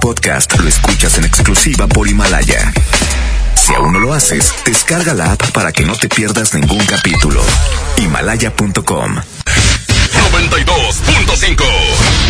podcast lo escuchas en exclusiva por Himalaya. Si aún no lo haces, descarga la app para que no te pierdas ningún capítulo. Himalaya.com 92.5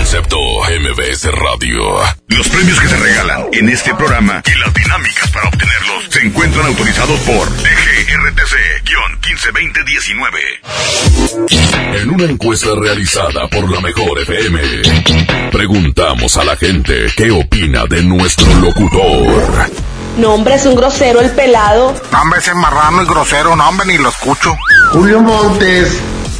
Concepto MBS Radio. Los premios que se regalan en este programa y las dinámicas para obtenerlos se encuentran autorizados por DGRTC-152019. En una encuesta realizada por la Mejor FM, preguntamos a la gente qué opina de nuestro locutor. No, hombre, es un grosero el pelado. No, hombre, ese marrano y grosero, no, hombre, ni lo escucho. Julio Montes.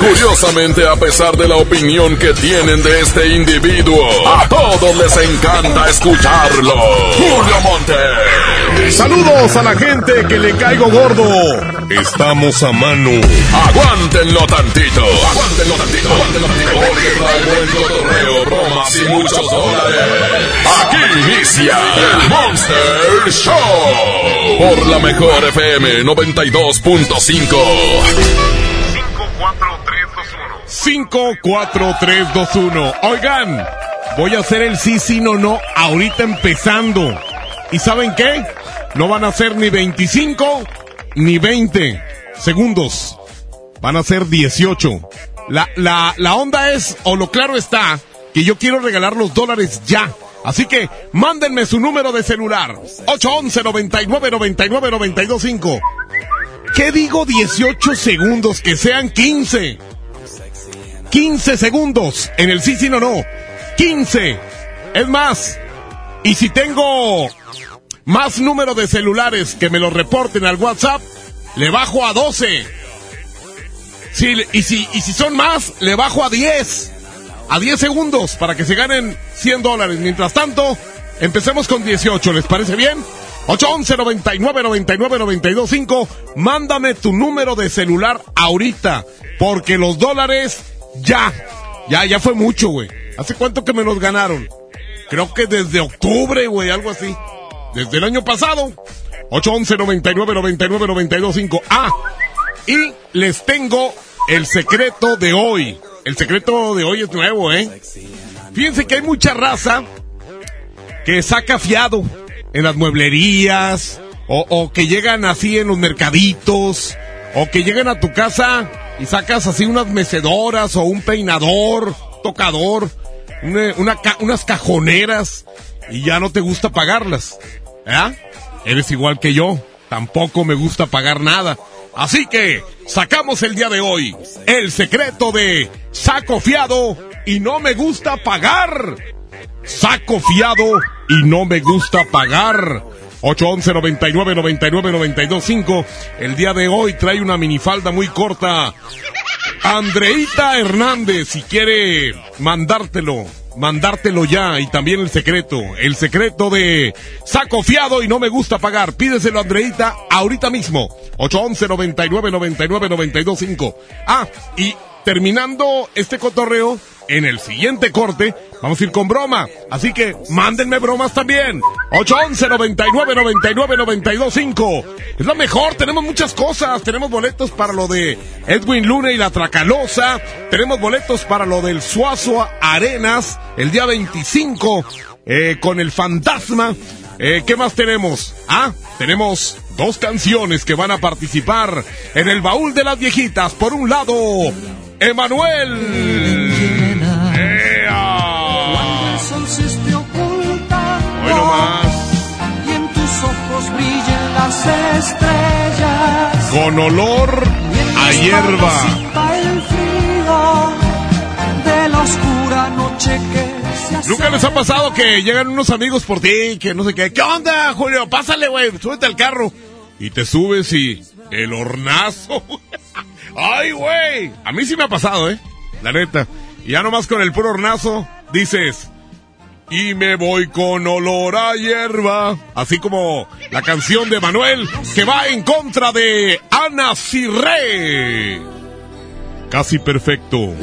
Curiosamente, a pesar de la opinión que tienen de este individuo, a todos les encanta escucharlo. Julio Montes. Saludos a la gente que le caigo gordo. Estamos a mano. Aguántenlo tantito. Aguántenlo tantito. Aguántenlo tantito. Porque trae buen cotorreo, bromas y muchos dólares. Aquí inicia el Monster Show. Por la mejor FM 92.5. 54321. Oigan, voy a hacer el sí, sí, no, no, ahorita empezando. ¿Y saben qué? No van a ser ni 25 ni 20 segundos. Van a ser 18. La, la, la onda es, o lo claro está, que yo quiero regalar los dólares ya. Así que mándenme su número de celular. 811 99 99 925. ¿Qué digo 18 segundos? Que sean 15. 15 segundos en el sí, sí, no, no. 15. Es más, y si tengo más número de celulares que me lo reporten al WhatsApp, le bajo a 12. Sí, y, si, y si son más, le bajo a 10. A 10 segundos para que se ganen 100 dólares. Mientras tanto, empecemos con 18. ¿Les parece bien? 811 99 99 925. Mándame tu número de celular ahorita. Porque los dólares ya. Ya, ya fue mucho, güey. ¿Hace cuánto que me los ganaron? Creo que desde octubre, güey, algo así. Desde el año pasado. 811 99 99 925. Ah, y les tengo el secreto de hoy. El secreto de hoy es nuevo, ¿eh? Fíjense que hay mucha raza que saca fiado en las mueblerías, o, o, que llegan así en los mercaditos, o que llegan a tu casa y sacas así unas mecedoras, o un peinador, tocador, una, una, unas cajoneras, y ya no te gusta pagarlas. ¿Eh? Eres igual que yo, tampoco me gusta pagar nada. Así que sacamos el día de hoy el secreto de saco fiado y no me gusta pagar. Saco fiado y no me gusta pagar. 811 99 99 925. El día de hoy trae una minifalda muy corta. Andreita Hernández, si quiere mandártelo, mandártelo ya. Y también el secreto, el secreto de saco fiado y no me gusta pagar. Pídeselo, Andreita, ahorita mismo. 811 99 99 925. Ah, y terminando este cotorreo, en el siguiente corte vamos a ir con broma. Así que mándenme bromas también. 811 99 99 925. Es la mejor, tenemos muchas cosas. Tenemos boletos para lo de Edwin Luna y la Tracalosa. Tenemos boletos para lo del Suazo Arenas el día 25 eh, con el Fantasma. Eh, ¿Qué más tenemos? Ah, tenemos dos canciones que van a participar en el baúl de las viejitas. Por un lado, Emanuel. Las estrellas. Con olor a hierba. El frío de la oscura noche que ¿Nunca les ha pasado que llegan unos amigos por ti, que no sé qué? ¿Qué onda, Julio? Pásale, güey, súbete al carro. Y te subes y el hornazo. Ay, güey. A mí sí me ha pasado, ¿eh? La neta. Y ya nomás con el puro hornazo dices, y me voy con olor a hierba. Así como la canción de Manuel que va en contra de Ana Cirré. Casi perfecto.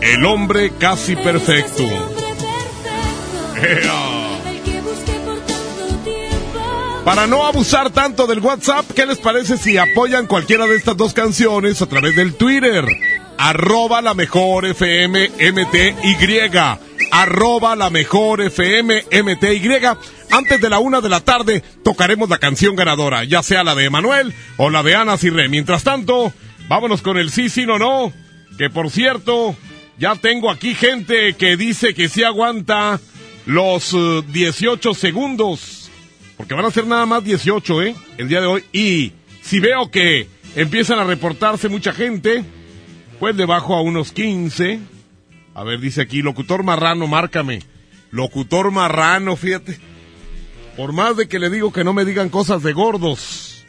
El hombre casi perfecto. Para no abusar tanto del WhatsApp, ¿qué les parece si apoyan cualquiera de estas dos canciones a través del Twitter? Arroba la mejor FM MTY. Arroba la mejor FM MTY. Antes de la una de la tarde tocaremos la canción ganadora, ya sea la de Emanuel o la de Ana Cirre. Mientras tanto, vámonos con el sí, sí, no, no. Que por cierto, ya tengo aquí gente que dice que sí aguanta los 18 segundos. Porque van a ser nada más 18, ¿eh? El día de hoy. Y si veo que empiezan a reportarse mucha gente, pues le bajo a unos 15. A ver, dice aquí, locutor marrano, márcame. Locutor marrano, fíjate. Por más de que le digo que no me digan cosas de gordos.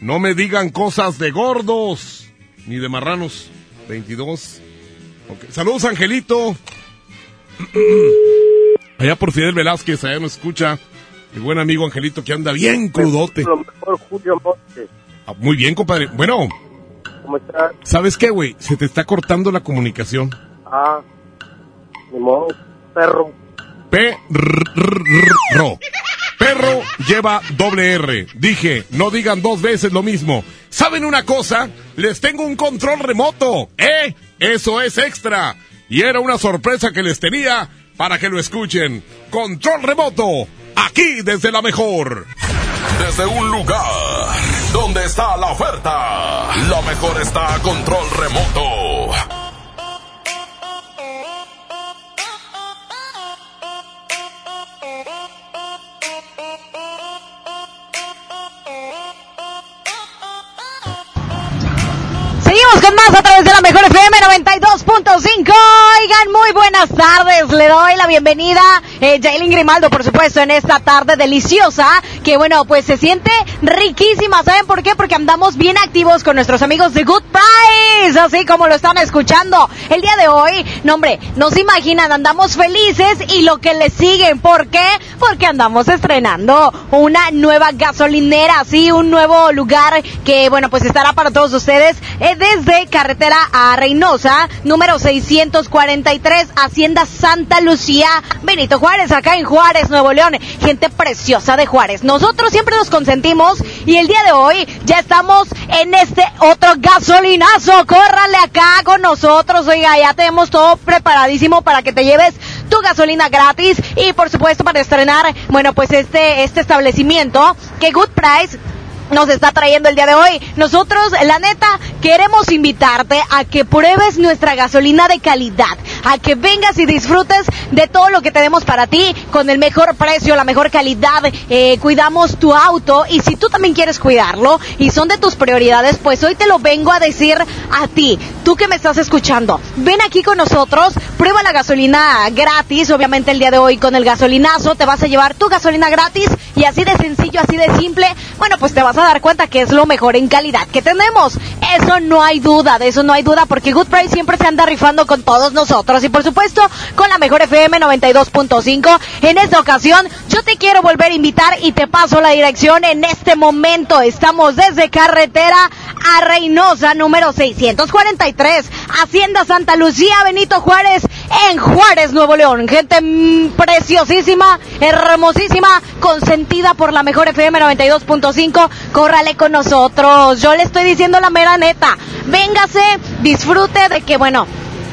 No me digan cosas de gordos. Ni de marranos. 22. Saludos, Angelito. Allá por Fidel Velázquez, allá nos escucha. Mi buen amigo Angelito que anda bien crudote. Lo mejor, Julio Montes. Ah, muy bien, compadre. Bueno. ¿Cómo estás? ¿Sabes qué, güey? Se te está cortando la comunicación. Ah, ni modo, perro. Perro. Perro lleva doble R. Dije, no digan dos veces lo mismo. ¿Saben una cosa? Les tengo un control remoto. ¿Eh? Eso es extra. Y era una sorpresa que les tenía para que lo escuchen. Control remoto aquí desde la mejor. Desde un lugar donde está la oferta, la mejor está a control remoto. Seguimos con más a través de la mejor FM 92.5. Oigan, muy buenas tardes. Le doy la bienvenida, eh, Jailin Grimaldo, por supuesto, en esta tarde deliciosa. Que bueno, pues se siente riquísima. ¿Saben por qué? Porque andamos bien activos con nuestros amigos de Good Price. Así como lo están escuchando. El día de hoy, no hombre, no se imaginan, andamos felices y lo que le siguen. ¿Por qué? Porque andamos estrenando una nueva gasolinera, así, un nuevo lugar que, bueno, pues estará para todos ustedes. Eh, desde carretera a Reynosa, número 643, Hacienda Santa Lucía, Benito Juárez, acá en Juárez, Nuevo León. Gente preciosa de Juárez. Nosotros siempre nos consentimos y el día de hoy ya estamos en este otro gasolinazo. Córrale acá con nosotros, oiga, ya tenemos todo preparadísimo para que te lleves tu gasolina gratis y por supuesto para estrenar, bueno, pues este, este establecimiento que Good Price nos está trayendo el día de hoy. Nosotros, la neta, queremos invitarte a que pruebes nuestra gasolina de calidad, a que vengas y disfrutes de todo lo que tenemos para ti con el mejor precio, la mejor calidad. Eh, cuidamos tu auto y si tú también quieres cuidarlo y son de tus prioridades, pues hoy te lo vengo a decir a ti, tú que me estás escuchando. Ven aquí con nosotros, prueba la gasolina gratis, obviamente el día de hoy con el gasolinazo te vas a llevar tu gasolina gratis y así de sencillo, así de simple, bueno, pues te vas a dar cuenta que es lo mejor en calidad que tenemos. Eso no hay duda, de eso no hay duda, porque Good Price siempre se anda rifando con todos nosotros y por supuesto con la mejor FM 92.5. En esta ocasión yo te quiero volver a invitar y te paso la dirección en este momento. Estamos desde carretera a Reynosa número 643, Hacienda Santa Lucía, Benito Juárez, en Juárez, Nuevo León. Gente preciosísima, hermosísima, consentida por la mejor FM 92.5. Córrale con nosotros. Yo le estoy diciendo la mera neta. Véngase, disfrute de que, bueno,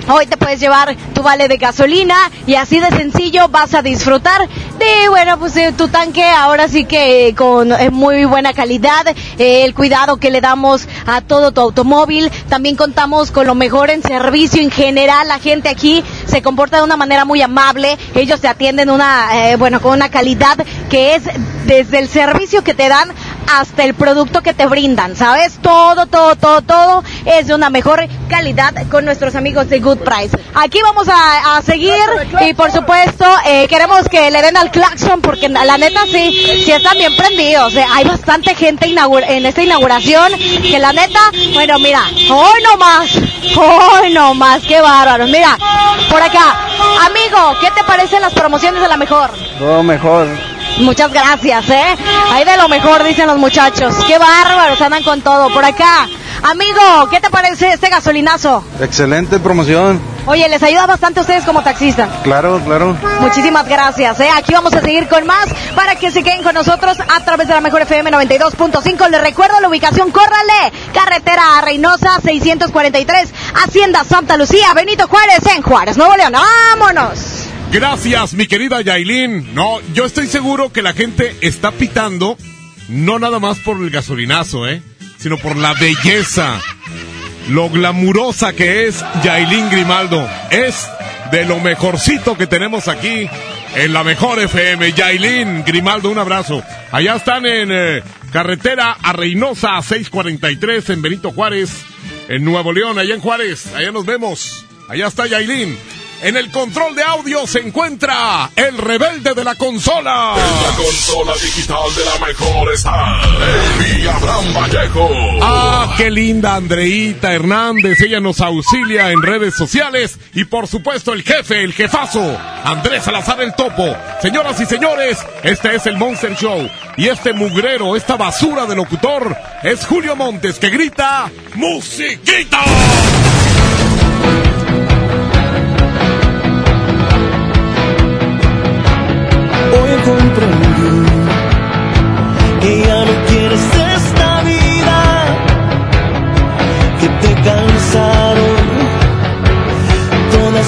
Hoy te puedes llevar tu vale de gasolina y así de sencillo vas a disfrutar de, bueno, pues de tu tanque ahora sí que con eh, muy buena calidad, eh, el cuidado que le damos a todo tu automóvil. También contamos con lo mejor en servicio en general. La gente aquí se comporta de una manera muy amable. Ellos te atienden una, eh, bueno, con una calidad que es desde el servicio que te dan hasta el producto que te brindan, ¿sabes? Todo, todo, todo, todo es de una mejor calidad con nuestros amigos de Good Price. Aquí vamos a, a seguir y por supuesto eh, queremos que le den al claxon porque la neta sí, sí están bien prendidos. eh. Hay bastante gente en esta inauguración que la neta, bueno, mira, hoy no más, hoy no más, qué bárbaro. Mira, por acá, amigo, ¿qué te parecen las promociones de la mejor? Todo mejor. Muchas gracias, ¿eh? Ahí de lo mejor, dicen los muchachos. Qué bárbaros, andan con todo. Por acá, amigo, ¿qué te parece este gasolinazo? Excelente promoción. Oye, les ayuda bastante a ustedes como taxistas. Claro, claro. Muchísimas gracias, ¿eh? Aquí vamos a seguir con más para que se queden con nosotros a través de la Mejor FM 92.5. Les recuerdo la ubicación, córrale. Carretera a Reynosa 643, Hacienda Santa Lucía, Benito Juárez en Juárez, Nuevo León. ¡Vámonos! Gracias, mi querida Yailin. No, yo estoy seguro que la gente está pitando, no nada más por el gasolinazo, ¿eh? Sino por la belleza, lo glamurosa que es Yailin Grimaldo. Es de lo mejorcito que tenemos aquí en la mejor FM. Yailin Grimaldo, un abrazo. Allá están en eh, carretera a Reynosa 643 en Benito Juárez, en Nuevo León, allá en Juárez. Allá nos vemos. Allá está Yailin. En el control de audio se encuentra el rebelde de la consola. En la consola digital de la mejor está el Abraham Vallejo. Ah, qué linda Andreita Hernández. Ella nos auxilia en redes sociales. Y por supuesto el jefe, el jefazo, Andrés Salazar el Topo. Señoras y señores, este es el Monster Show. Y este mugrero, esta basura de locutor, es Julio Montes que grita ¡Musiquita!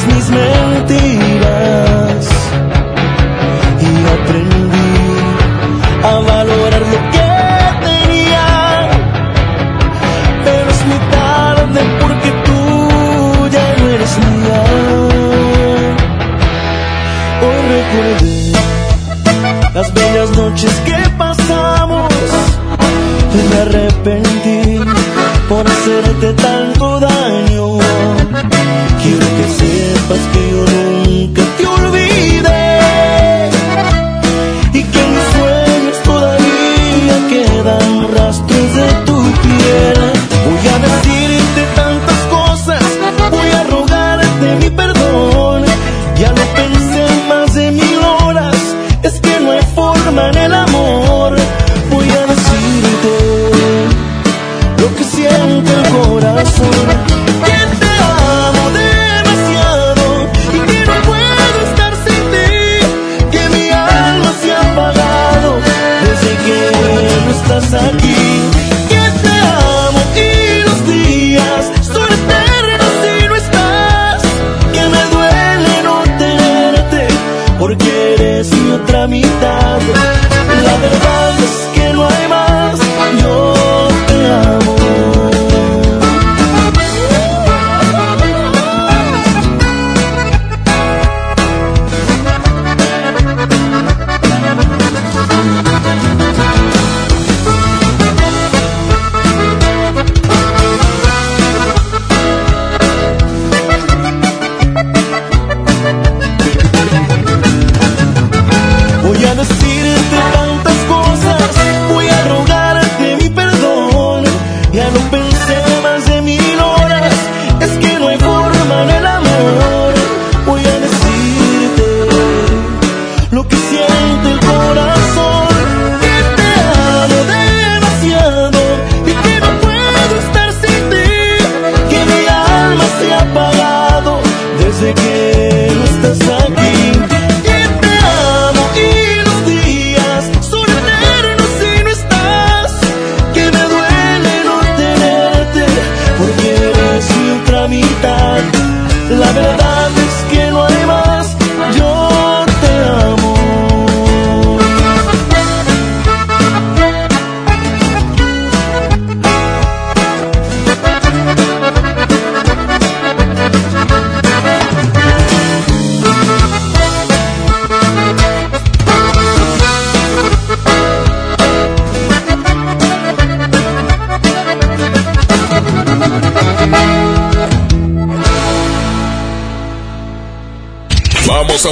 Mis mentiras y aprendí a valorar lo que tenía, pero es muy tarde porque tú ya no eres mía. Hoy recordé las bellas noches que pasamos. Y me arrepentí por hacerte tanto Love it.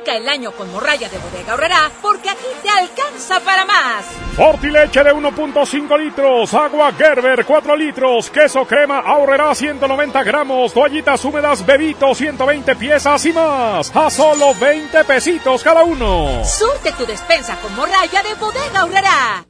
Arranca el año con morralla de bodega horrera porque aquí te alcanza para más. Fortileche de 1.5 litros, agua Gerber 4 litros, queso crema ahorrará 190 gramos, toallitas húmedas Bebito 120 piezas y más. A solo 20 pesitos cada uno. Surte tu despensa con morralla de bodega horrera.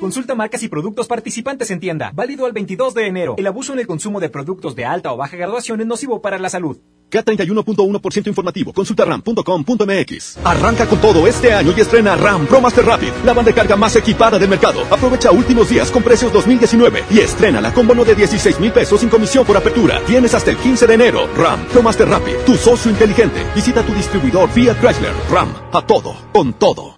Consulta marcas y productos participantes en tienda. Válido al 22 de enero. El abuso en el consumo de productos de alta o baja graduación es nocivo para la salud. K31.1% informativo. Consulta ram.com.mx. Arranca con todo este año y estrena RAM Pro Master Rapid, la banda de carga más equipada del mercado. Aprovecha últimos días con precios 2019 y estrena con bono de 16 mil pesos sin comisión por apertura. Tienes hasta el 15 de enero. RAM Pro Master Rapid, tu socio inteligente. Visita tu distribuidor Fiat Chrysler. RAM, a todo, con todo.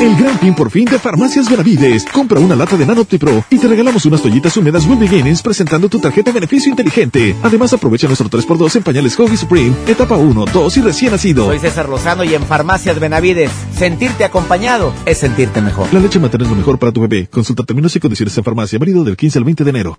El gran fin por fin de Farmacias Benavides. Compra una lata de Nanoptipro y te regalamos unas toallitas húmedas Will Beginnings presentando tu tarjeta de beneficio inteligente. Además, aprovecha nuestro 3x2 en pañales Hobby Supreme, etapa 1, 2 y recién nacido. Soy César Lozano y en Farmacias Benavides, sentirte acompañado es sentirte mejor. La leche materna es lo mejor para tu bebé. Consulta términos y condiciones en farmacia, válido del 15 al 20 de enero.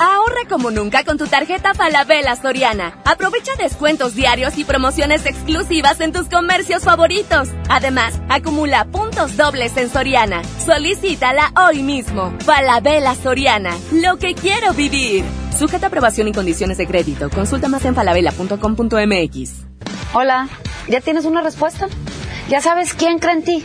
Ahorra como nunca con tu tarjeta Falabella Soriana. Aprovecha descuentos diarios y promociones exclusivas en tus comercios favoritos. Además, acumula puntos dobles en Soriana. Solicítala hoy mismo. Falabella Soriana. Lo que quiero vivir. Sujeta aprobación y condiciones de crédito. Consulta más en falabella.com.mx. Hola, ¿ya tienes una respuesta? ¿Ya sabes quién cree en ti?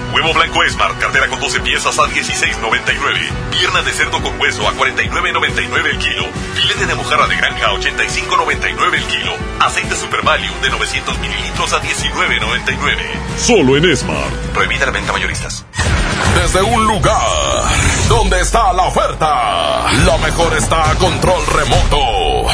Huevo blanco Smart, cartera con 12 piezas a 16.99. Pierna de cerdo con hueso a 49.99 el kilo. Filete de mojarra de granja a 85.99 el kilo. Aceite Super Value de 900 mililitros a 19.99. Solo en Smart. Prohibida la venta mayoristas. Desde un lugar donde está la oferta, lo mejor está a control remoto.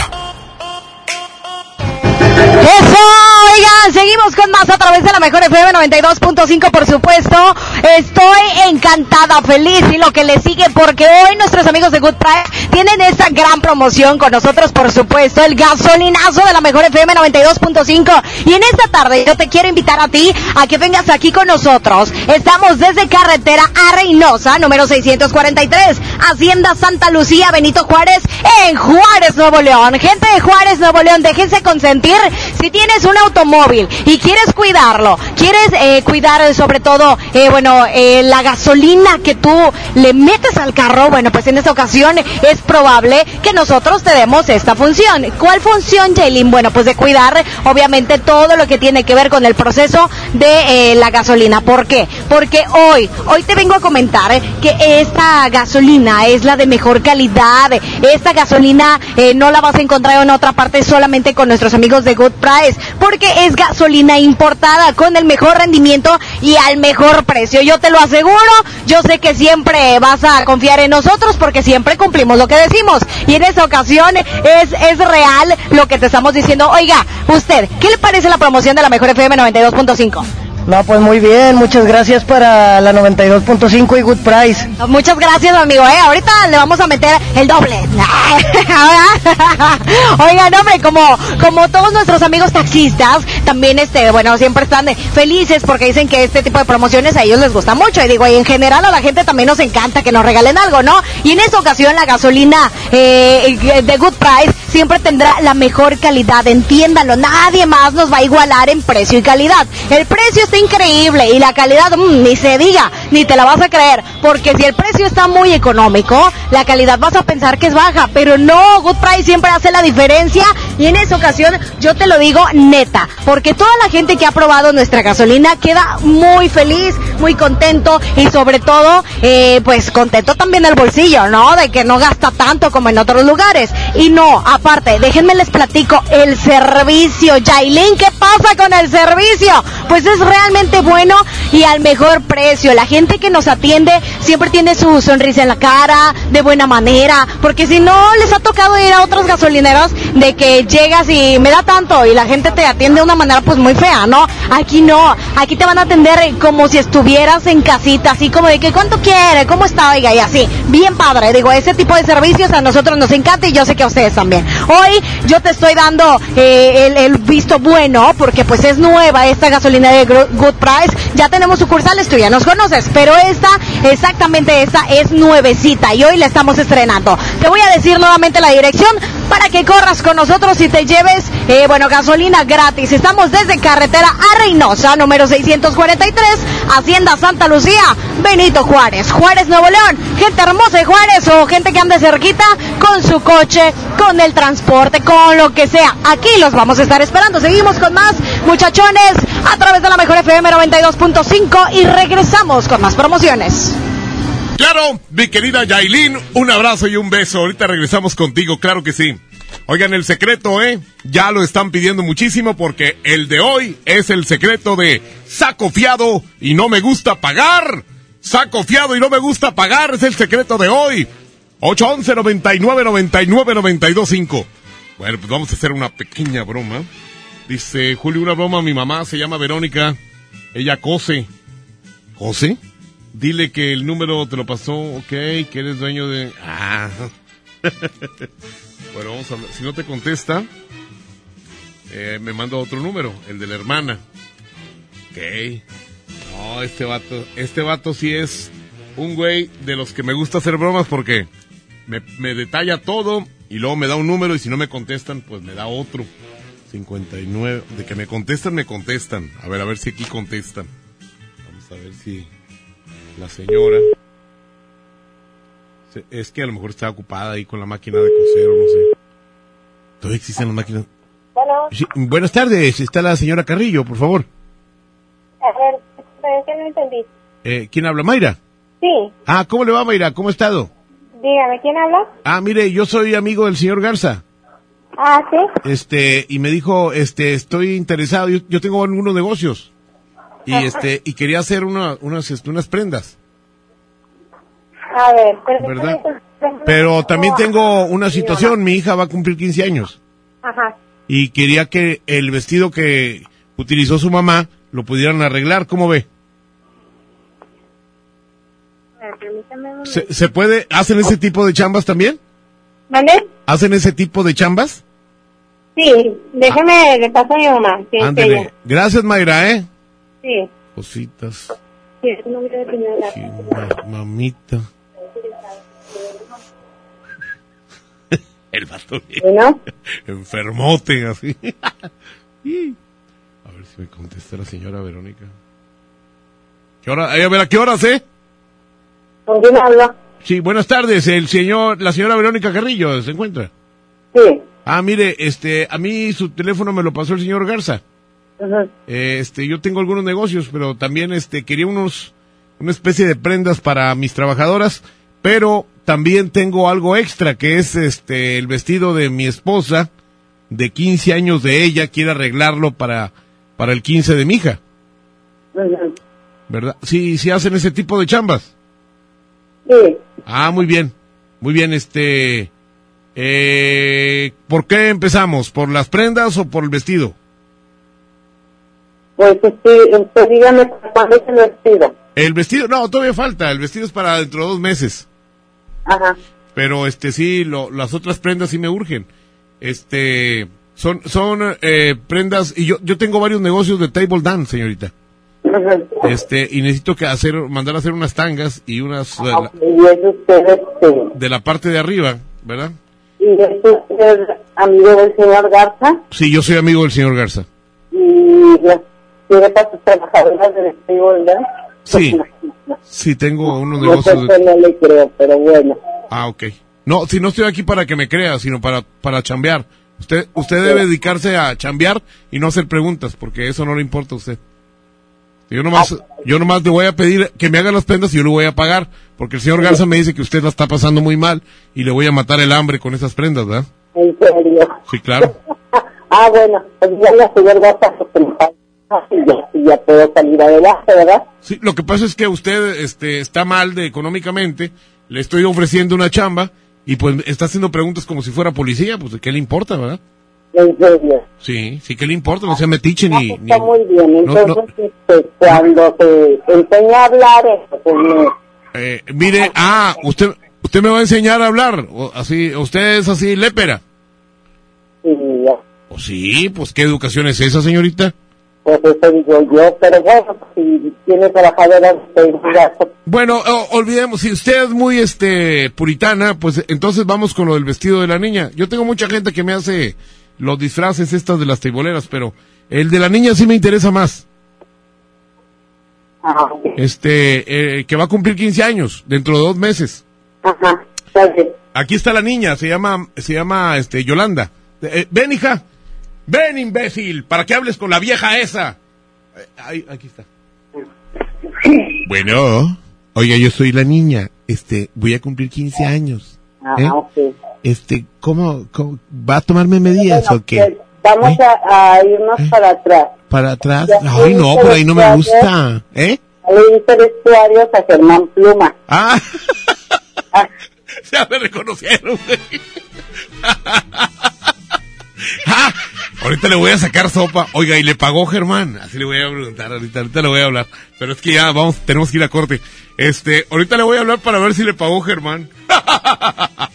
¡Eso! Oigan, seguimos con más a través de la mejor FM 92.5, por supuesto. Estoy encantada, feliz y lo que le sigue porque hoy nuestros amigos de Good Price tienen esta gran promoción con nosotros, por supuesto, el gasolinazo de la mejor FM 92.5. Y en esta tarde yo te quiero invitar a ti a que vengas aquí con nosotros. Estamos desde carretera a Reynosa, número 643, Hacienda Santa Lucía, Benito Juárez, en Juárez, Nuevo León. Gente de Juárez, Nuevo León, déjense consentir. Si tienes un automóvil y quieres cuidarlo, quieres eh, cuidar eh, sobre todo, eh, bueno, eh, la gasolina que tú le metes al carro, bueno, pues en esta ocasión es probable que nosotros te demos esta función. ¿Cuál función, Jaylin? Bueno, pues de cuidar, obviamente, todo lo que tiene que ver con el proceso de la gasolina. ¿Por qué? Porque hoy, hoy te vengo a comentar que esta gasolina es la de mejor calidad. Esta gasolina no la vas a encontrar en otra parte solamente con nuestros amigos de Good Price, porque es gasolina importada con el mejor rendimiento y al mejor precio. Yo te lo aseguro, yo sé que siempre vas a confiar en nosotros porque siempre cumplimos lo que decimos. Y en esta ocasión es, es real lo que te estamos diciendo. Oiga, usted, ¿qué le parece la promoción de la mejor FM 92.5? No, pues muy bien, muchas gracias para la 92.5 y Good Price. Muchas gracias, amigo, ¿eh? Ahorita le vamos a meter el doble. Oigan, hombre, como, como todos nuestros amigos taxistas, también, este, bueno, siempre están felices porque dicen que este tipo de promociones a ellos les gusta mucho. Y digo, y en general a la gente también nos encanta que nos regalen algo, ¿no? Y en esta ocasión la gasolina eh, de Good Price siempre tendrá la mejor calidad, entiéndanlo. Nadie más nos va a igualar en precio y calidad. El precio está increíble y la calidad, mm, ni se diga, ni te la vas a creer. Porque si el precio está muy económico, la calidad vas a pensar que es baja. Pero no, Good Price siempre hace la diferencia. Y en esta ocasión yo te lo digo neta. Porque toda la gente que ha probado nuestra gasolina queda muy feliz, muy contento y sobre todo, eh, pues contento también el bolsillo, ¿no? De que no gasta tanto como en otros lugares. Y no, aparte, déjenme les platico el servicio. Yailin, ¿qué pasa con el servicio? Pues es realmente bueno y al mejor precio. La gente que nos atiende siempre tiene su sonrisa en la cara, de buena manera, porque si no les ha tocado ir a otros gasolineros de que llegas y me da tanto y la gente te atiende de una manera pues muy fea, ¿no? Aquí no, aquí te van a atender como si estuvieras en casita, así como de que cuánto quiere, cómo está, oiga, y así, bien padre, digo, ese tipo de servicios a nosotros nos encanta y yo sé que a ustedes también. Hoy yo te estoy dando eh, el, el visto bueno porque pues es nueva esta gasolina de Good Price, ya tenemos sucursales, tú ya nos conoces, pero esta, exactamente esta es nuevecita y hoy la estamos estrenando. Te voy a decir nuevamente la dirección para que corras con nosotros y te lleves, eh, bueno, gasolina gratis. Estamos desde carretera a Reynosa, número 643, Hacienda Santa Lucía, Benito Juárez, Juárez, Nuevo León. Gente hermosa de Juárez o gente que ande cerquita con su coche, con el transporte, con lo que sea. Aquí los vamos a estar esperando. Seguimos con más muchachones a través de la mejor FM 92.5 y regresamos con más promociones. Claro, mi querida Yailin, un abrazo y un beso. Ahorita regresamos contigo, claro que sí. Oigan, el secreto, ¿eh? Ya lo están pidiendo muchísimo porque el de hoy es el secreto de saco fiado y no me gusta pagar. Saco fiado y no me gusta pagar es el secreto de hoy. 811 99 99 92 5. Bueno, pues vamos a hacer una pequeña broma. Dice Julio, una broma, mi mamá se llama Verónica. Ella cose. ¿Cose? Dile que el número te lo pasó, ok, que eres dueño de... Ah. bueno, vamos a hablar. Si no te contesta, eh, me manda otro número, el de la hermana. Ok. No, este vato, este vato sí es un güey de los que me gusta hacer bromas porque me, me detalla todo y luego me da un número y si no me contestan, pues me da otro. 59. De que me contestan, me contestan. A ver, a ver si aquí contestan. Vamos a ver si la señora... Se- Es que a lo mejor está ocupada ahí con la máquina de coser o no sé. ¿Todavía existen las máquinas? Bueno, Sí, buenas tardes, está la señora Carrillo, por favor. a ver, que no entendí. Eh, ¿Quién habla? Mayra. Sí, Ah, ¿cómo le va, Mayra? ¿Cómo ha estado? dígame, ¿quién habla? Ah, mire, yo soy amigo del señor Garza. Ah, sí. Este, y me dijo, este, estoy interesado, yo, yo tengo algunos negocios. Y este, y quería hacer una, unas, este, unas prendas, A ver, permítame, ¿verdad? déjame- Pero también tengo una situación, mi hija va a cumplir 15 años. Ajá. Y quería que el vestido que utilizó su mamá lo pudieran arreglar, ¿cómo ve? ¿Se, se puede, hacen ese tipo de chambas también? ¿Hacen ese tipo de chambas? Sí, déjeme, le paso a mi mamá. Gracias, Mayra, ¿eh? Sí, Cositas. sí, nombre de señora. Ma- mamita. El vato. Bueno. Enfermote, así. A ver si me contesta la señora Verónica. ¿Qué hora? a ver, ¿a qué horas, eh? ¿Con quién hablo? Sí, buenas tardes. El señor, la señora Verónica Carrillo, ¿se encuentra? Sí. Ah, mire, este, a mí su teléfono me lo pasó el señor Garza. Este, yo tengo algunos negocios, pero también este quería unos una especie de prendas para mis trabajadoras, pero también tengo algo extra que es este el vestido de mi esposa de 15 años de ella, quiere arreglarlo para para el 15 de mi hija. ¿verdad? Sí, sí hacen ese tipo de chambas. Sí. Ah, muy bien. Muy bien, este eh, ¿por qué empezamos? ¿Por las prendas o por el vestido? Pues sí, usted dígame cuándo es el vestido. El vestido, no, todavía falta. El vestido es para dentro de dos meses. Ajá. Pero este sí, lo- las otras prendas sí me urgen. Este, son, son eh, prendas y yo, yo tengo varios negocios de table dance, señorita. Ajá. Este, y necesito que hacer, mandar a hacer unas tangas y unas de la, Y es usted, este, de la parte de arriba, ¿verdad? y es usted amigo del señor Garza Sí, yo soy amigo del señor Garza. y las para sus trabajadoras vestido, ¿verdad? Sí, sí tengo unos No negocios. de- si no le creo, pero bueno. Ah, ok. No, si no estoy aquí para que me crea, sino para, para chambear. Usted, usted debe dedicarse a chambear y no hacer preguntas, porque eso no le importa a usted. Yo nomás, yo nomás le voy a pedir que me haga las prendas y yo le voy a pagar, porque el señor Garza me dice que usted la está pasando muy mal y le voy a matar el hambre con esas prendas, ¿verdad? En serio. Sí, claro. Ah, bueno, pues ya la señor Garza y ya, y ya puedo salir adelante, ¿verdad? Sí, lo que pasa es que usted este, está mal de económicamente, le estoy ofreciendo una chamba y pues está haciendo preguntas como si fuera policía, pues ¿de qué le importa, verdad? En serio. Sí, sí, ¿qué le importa? No sea metiche ni... ni- Está muy bien, no- entonces este, cuando se enseña a hablar, este, pues me... Eh, mire, ah, usted, usted me va a enseñar a hablar, o así, usted es así lépera. Sí, ya. O sí, pues qué educación es esa, señorita. Pues eso digo yo, pero bueno, si tiene trabajadoras gasto, Bueno, olvidemos, si usted es muy este puritana, pues entonces vamos con lo del vestido de la niña. Yo tengo mucha gente que me hace los disfraces estas de las teiboleras, pero el de la niña sí me interesa más. Este, eh, que va a cumplir 15 años, dentro de dos meses. Ajá, bien. Aquí está la niña, se llama, se llama, este, Yolanda. Eh, ven, hija. Ven, imbécil, para que hables con la vieja esa. Eh, ahí, aquí está. Bueno, oiga, yo soy la niña. Este, voy a cumplir 15 años. Ajá, ¿eh? ok. Este, ¿cómo, cómo- va a tomarme medidas Bueno, o qué? pues, vamos ¿Eh? a, a irnos para atrás. ¿Para atrás? Ay, no, por ahí no me gusta. ¿Eh? Le hice vestuarios a Germán Pluma. Ah, ya me reconocieron. Ah, ahorita le voy a sacar sopa. Oiga, ¿y le pagó Germán? Así le voy a preguntar ahorita, ahorita le voy a hablar. Pero es que ya vamos, tenemos que ir a corte. Este, ahorita le voy a hablar para ver si le pagó Germán.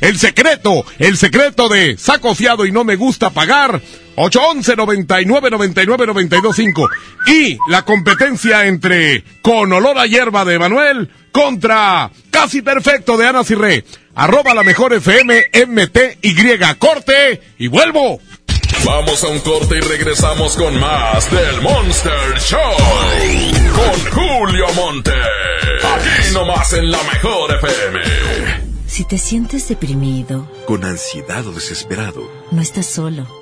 El secreto, el secreto de saco fiado y no me gusta pagar. 811 99 99 925 y la competencia entre con olor a hierba de Manuel contra casi perfecto de Ana Cirré. Arroba la mejor FM MTY. Corte y vuelvo. Vamos a un corte y regresamos con más del Monster Show. Con Julio Monte. Aquí nomás en la mejor FM. Si te sientes deprimido, Con ansiedad o desesperado, no estás solo.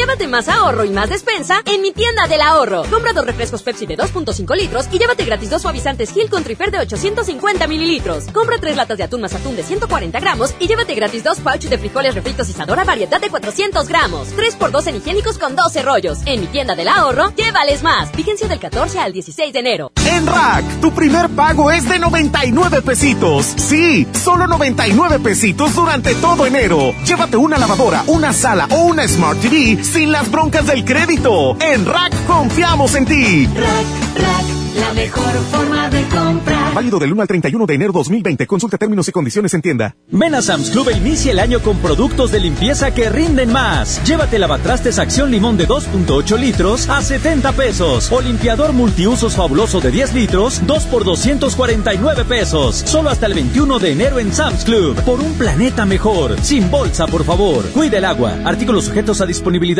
Llévate más ahorro y más despensa en mi tienda del ahorro. Compra dos refrescos Pepsi de 2.5 litros y llévate gratis dos suavizantes Gil con Trifer de 850 mililitros. Compra tres latas de atún más atún de 140 gramos y llévate gratis dos pouches de frijoles refritos Isadora variedad de 400 gramos. 3x2 en higiénicos con 12 rollos. En mi tienda del ahorro, llévales más. Vigencia del 14 al 16 de enero. En Rack, tu primer pago es de 99 pesitos. Sí, solo 99 pesitos durante todo enero. Llévate una lavadora, una sala o una Smart TV sin las broncas del crédito. En Rack confiamos en ti. La mejor forma de comprar. Válido del 1 al 31 de enero 2020. Consulta términos y condiciones en tienda. Ven a Sam's Club e inicia el año con productos de limpieza que rinden más. Llévate lavatrastes Acción Limón de 2.8 litros a 70 pesos. O limpiador multiusos fabuloso de 10 litros, 2 por 249 pesos. Solo hasta el 21 de enero en Sam's Club. Por un planeta mejor. Sin bolsa, por favor. Cuida el agua. Artículos sujetos a disponibilidad.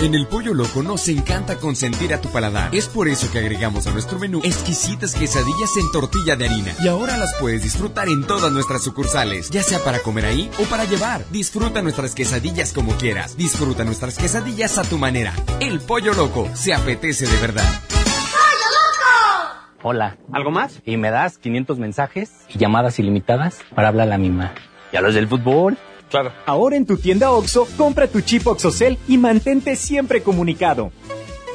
En el Pollo Loco nos encanta consentir a tu paladar. Es por eso que agregamos a nuestro menú exquisitas quesadillas en tortilla de harina. Y ahora las puedes disfrutar en todas nuestras sucursales, ya sea para comer ahí o para llevar. Disfruta nuestras quesadillas como quieras. Disfruta nuestras quesadillas a tu manera. El Pollo Loco se apetece de verdad. Hola. ¿Algo más? Y me das 500 mensajes y llamadas ilimitadas para hablar a la misma. ¿Y a los del fútbol? Claro. Ahora en tu tienda OXO, compra tu chip OXOCEL y mantente siempre comunicado.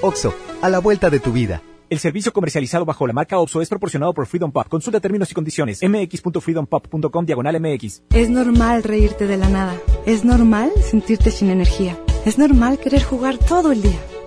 OXO, a la vuelta de tu vida. El servicio comercializado bajo la marca OXO es proporcionado por Freedom Pop. Consulta términos y condiciones. mx.freedompop.com diagonal mx. Es normal reírte de la nada. Es normal sentirte sin energía. Es normal querer jugar todo el día.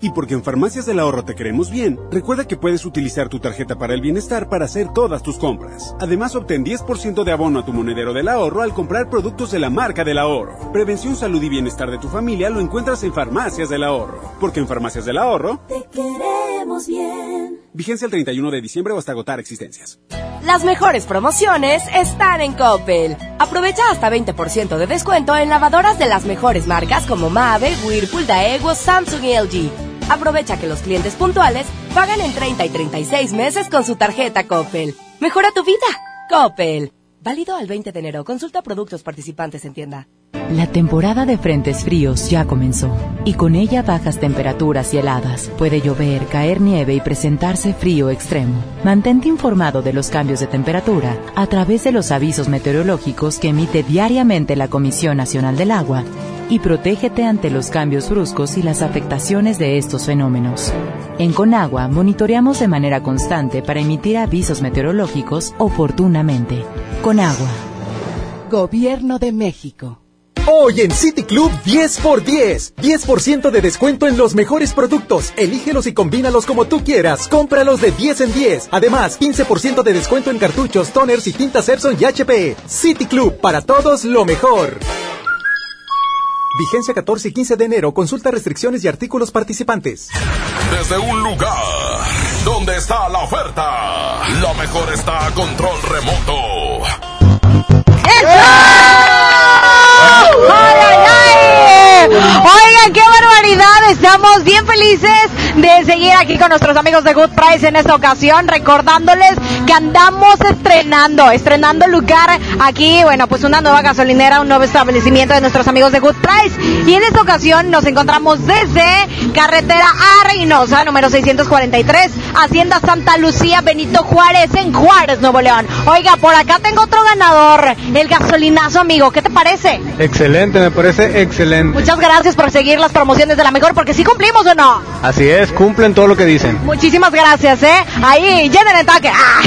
Y porque en Farmacias del Ahorro te queremos bien, recuerda que puedes utilizar tu tarjeta para el bienestar para hacer todas tus compras. Además, obtén 10% de abono a tu monedero del ahorro al comprar productos de la marca del ahorro. Prevención, salud y bienestar de tu familia lo encuentras en Farmacias del Ahorro. Porque en Farmacias del Ahorro Te queremos bien. Vigencia el 31 de diciembre o hasta agotar existencias. Las mejores promociones están en Coppel. Aprovecha hasta 20% de descuento en lavadoras de las mejores marcas como Mave, Whirlpool, Daewoo, Samsung y LG. Aprovecha que los clientes puntuales pagan en 30 y 36 meses con su tarjeta Coppel. Mejora tu vida. Coppel. Válido al 20 de enero. Consulta productos participantes en tienda. La temporada de frentes fríos ya comenzó y con ella bajas temperaturas y heladas. Puede llover, caer nieve y presentarse frío extremo. Mantente informado de los cambios de temperatura a través de los avisos meteorológicos que emite diariamente la Comisión Nacional del Agua y protégete ante los cambios bruscos y las afectaciones de estos fenómenos. En Conagua monitoreamos de manera constante para emitir avisos meteorológicos oportunamente. Conagua. Gobierno de México. Hoy en City Club 10 por 10. 10% de descuento en los mejores productos. Elígelos y combínalos como tú quieras. Cómpralos de 10 en 10. Además, 15% de descuento en cartuchos, toners y tintas Epson y HP. City Club, para todos lo mejor. Vigencia 14 y 15 de enero. Consulta restricciones y artículos participantes. Desde un lugar donde está la oferta, lo mejor está a control remoto. ¡Ay, ay, ay! Oigan, qué barbaridad. Estamos bien felices de seguir aquí con nuestros amigos de Good Price en esta ocasión, recordándoles que andamos estrenando, estrenando lugar aquí, bueno, pues una nueva gasolinera, un nuevo establecimiento de nuestros amigos de Good Price. Y en esta ocasión nos encontramos desde carretera a Reynosa, número 643, Hacienda Santa Lucía, Benito Juárez, en Juárez, Nuevo León. Oiga, por acá tengo otro ganador, el gasolinazo, amigo. ¿Qué te parece? Excelente, me parece excelente. Muchas gracias por seguir las promociones de la mejor, porque sí cumplimos o no. Así es, cumplen todo lo que dicen. Muchísimas gracias, ¿eh? Ahí, llenen el tanque. ¡Ah!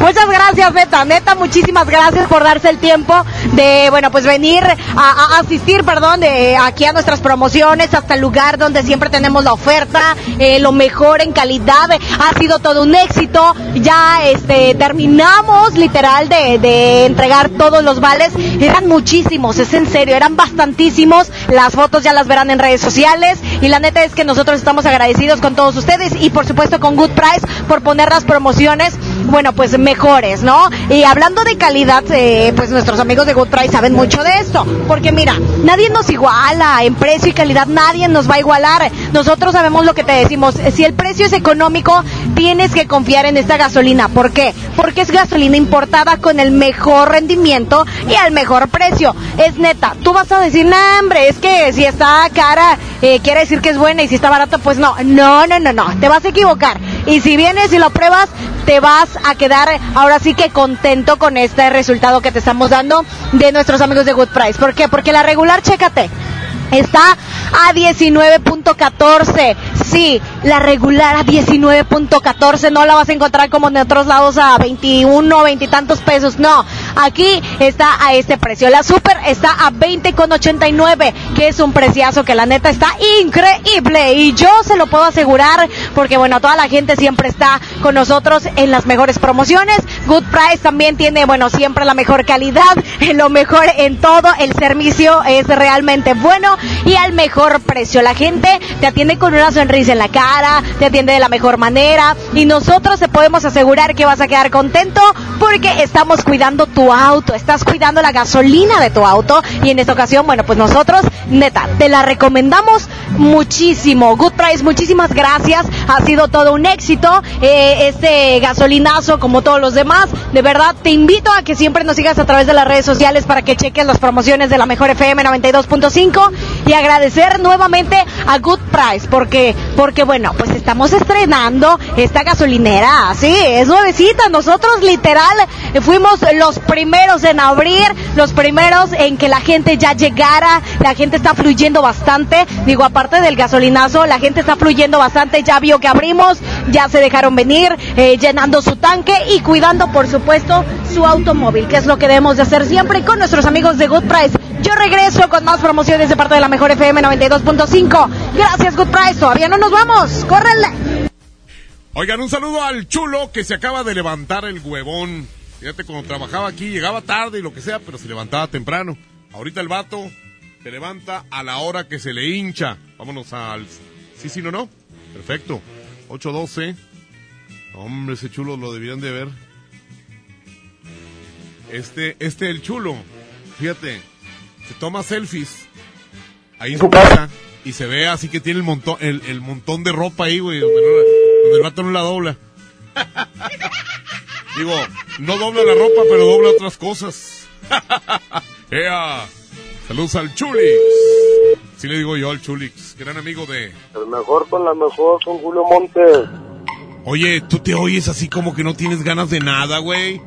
Muchas gracias, neta, neta, muchísimas gracias por darse el tiempo de, bueno, pues venir a, a asistir, perdón, de aquí a nuestras promociones, hasta el lugar donde siempre tenemos la oferta, eh, lo mejor en calidad. Ha sido todo un éxito. Ya, este, terminamos literal de, de entregar todos los vales. Eran muchísimos, es en serio, eran bastantísimos. Las fotos ya las verán en redes sociales y la neta es que nosotros estamos agradecidos con todos ustedes y por supuesto con Good Price por poner las promociones bueno, pues mejores, ¿no? Y hablando de calidad, eh, pues nuestros amigos de Good Price saben mucho de esto, porque mira, nadie nos iguala en precio y calidad, nadie nos va a igualar. Nosotros sabemos lo que te decimos, si el precio es económico, tienes que confiar en esta gasolina. ¿Por qué? Porque es gasolina importada con el mejor rendimiento y al mejor precio. Es neta, tú vas a decir, no, hombre, es que si está cara, eh, quiere decir que es buena y si está barata, pues no. No, no, no, no, te vas a equivocar. Y si vienes y lo pruebas, te vas a quedar ahora sí que contento con este resultado que te estamos dando de nuestros amigos de Good Price. ¿Por qué? Porque la regular, chécate, está a 19.14. Sí, la regular a 19.14 no la vas a encontrar como en otros lados a 21, 20 y tantos pesos. No, aquí está a este precio. La super está a 20.89, que es un preciazo que la neta está increíble. Y yo se lo puedo asegurar porque bueno, toda la gente siempre está con nosotros en las mejores promociones. Good Price también tiene, bueno, siempre la mejor calidad, lo mejor en todo. El servicio es realmente bueno y al mejor precio. La gente te atiende con una sonrisa en la cara, te atiende de la mejor manera y nosotros te podemos asegurar que vas a quedar contento porque estamos cuidando tu auto, estás cuidando la gasolina de tu auto y en esta ocasión, bueno, pues nosotros, neta, te la recomendamos muchísimo. Good Price, muchísimas gracias, ha sido todo un éxito eh, este gasolinazo como todos los demás. De verdad, te invito a que siempre nos sigas a través de las redes sociales para que cheques las promociones de la Mejor FM 92.5 y agradecer nuevamente a Good Price porque porque bueno, pues estamos estrenando esta gasolinera, sí, es nuevecita. Nosotros literal fuimos los primeros en abrir, los primeros en que la gente ya llegara, la gente está fluyendo bastante. Digo, aparte del gasolinazo, la gente está fluyendo bastante, ya vio que abrimos, ya se dejaron venir, eh, llenando su tanque y cuidando, por supuesto, su automóvil, que es lo que debemos de hacer siempre con nuestros amigos de Good Price. Yo regreso con más promociones de parte de la Mejor FM 92.5. Gracias, Good Price. Todavía no nos vamos. ¡Córrenle! Oigan, un saludo al chulo que se acaba de levantar el huevón. Fíjate, cuando trabajaba aquí, llegaba tarde y lo que sea, pero se levantaba temprano. Ahorita el vato se levanta a la hora que se le hincha. Vámonos al... Sí, sí, no, no. Perfecto. 8.12. Hombre, ese chulo lo debían de ver. Este, este el chulo. Fíjate, se toma selfies ahí en su casa y se ve así que tiene el montón, el, el montón de ropa ahí, güey, donde, no, donde el vato no la dobla. Digo, no dobla la ropa, pero dobla otras cosas. ¡Ea! Saludos al Chulix. Sí le digo yo al Chulix, gran amigo de... El mejor con la mejor con Julio Montes. Oye, tú te oyes así como que no tienes ganas de nada, güey.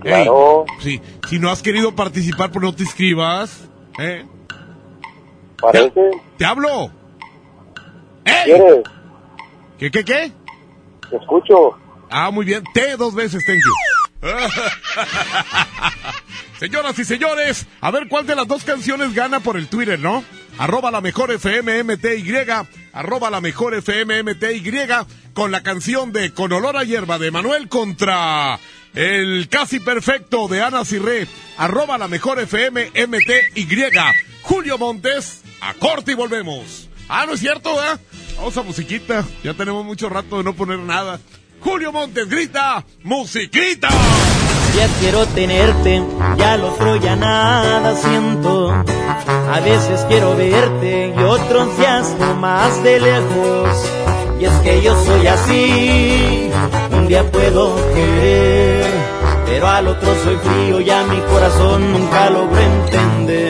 Claro. Ey, sí, si no has querido participar, pues no te inscribas. ¿Eh? Parece. Te, te hablo. ¿Quieres? ¿Qué, qué, qué? Te escucho. Ah, muy bien. Te dos veces, thank you. Señoras y señores, a ver cuál de las dos canciones gana por el Twitter, ¿no? Arroba la mejor FMMTY, arroba la mejor FMMTY, con la canción de Con olor a hierba de Manuel contra el casi perfecto de Ana Cirré, arroba la mejor FMMTY. Julio Montes, a corte y volvemos. Ah, no es cierto, ¿eh? Vamos a musiquita, ya tenemos mucho rato de no poner nada. Julio Montes grita, musiquita. Ya quiero tenerte, ya lo otro ya nada siento. A veces quiero verte y otros días más de lejos. Y es que yo soy así, un día puedo querer, pero al otro soy frío y a mi corazón nunca logro entender.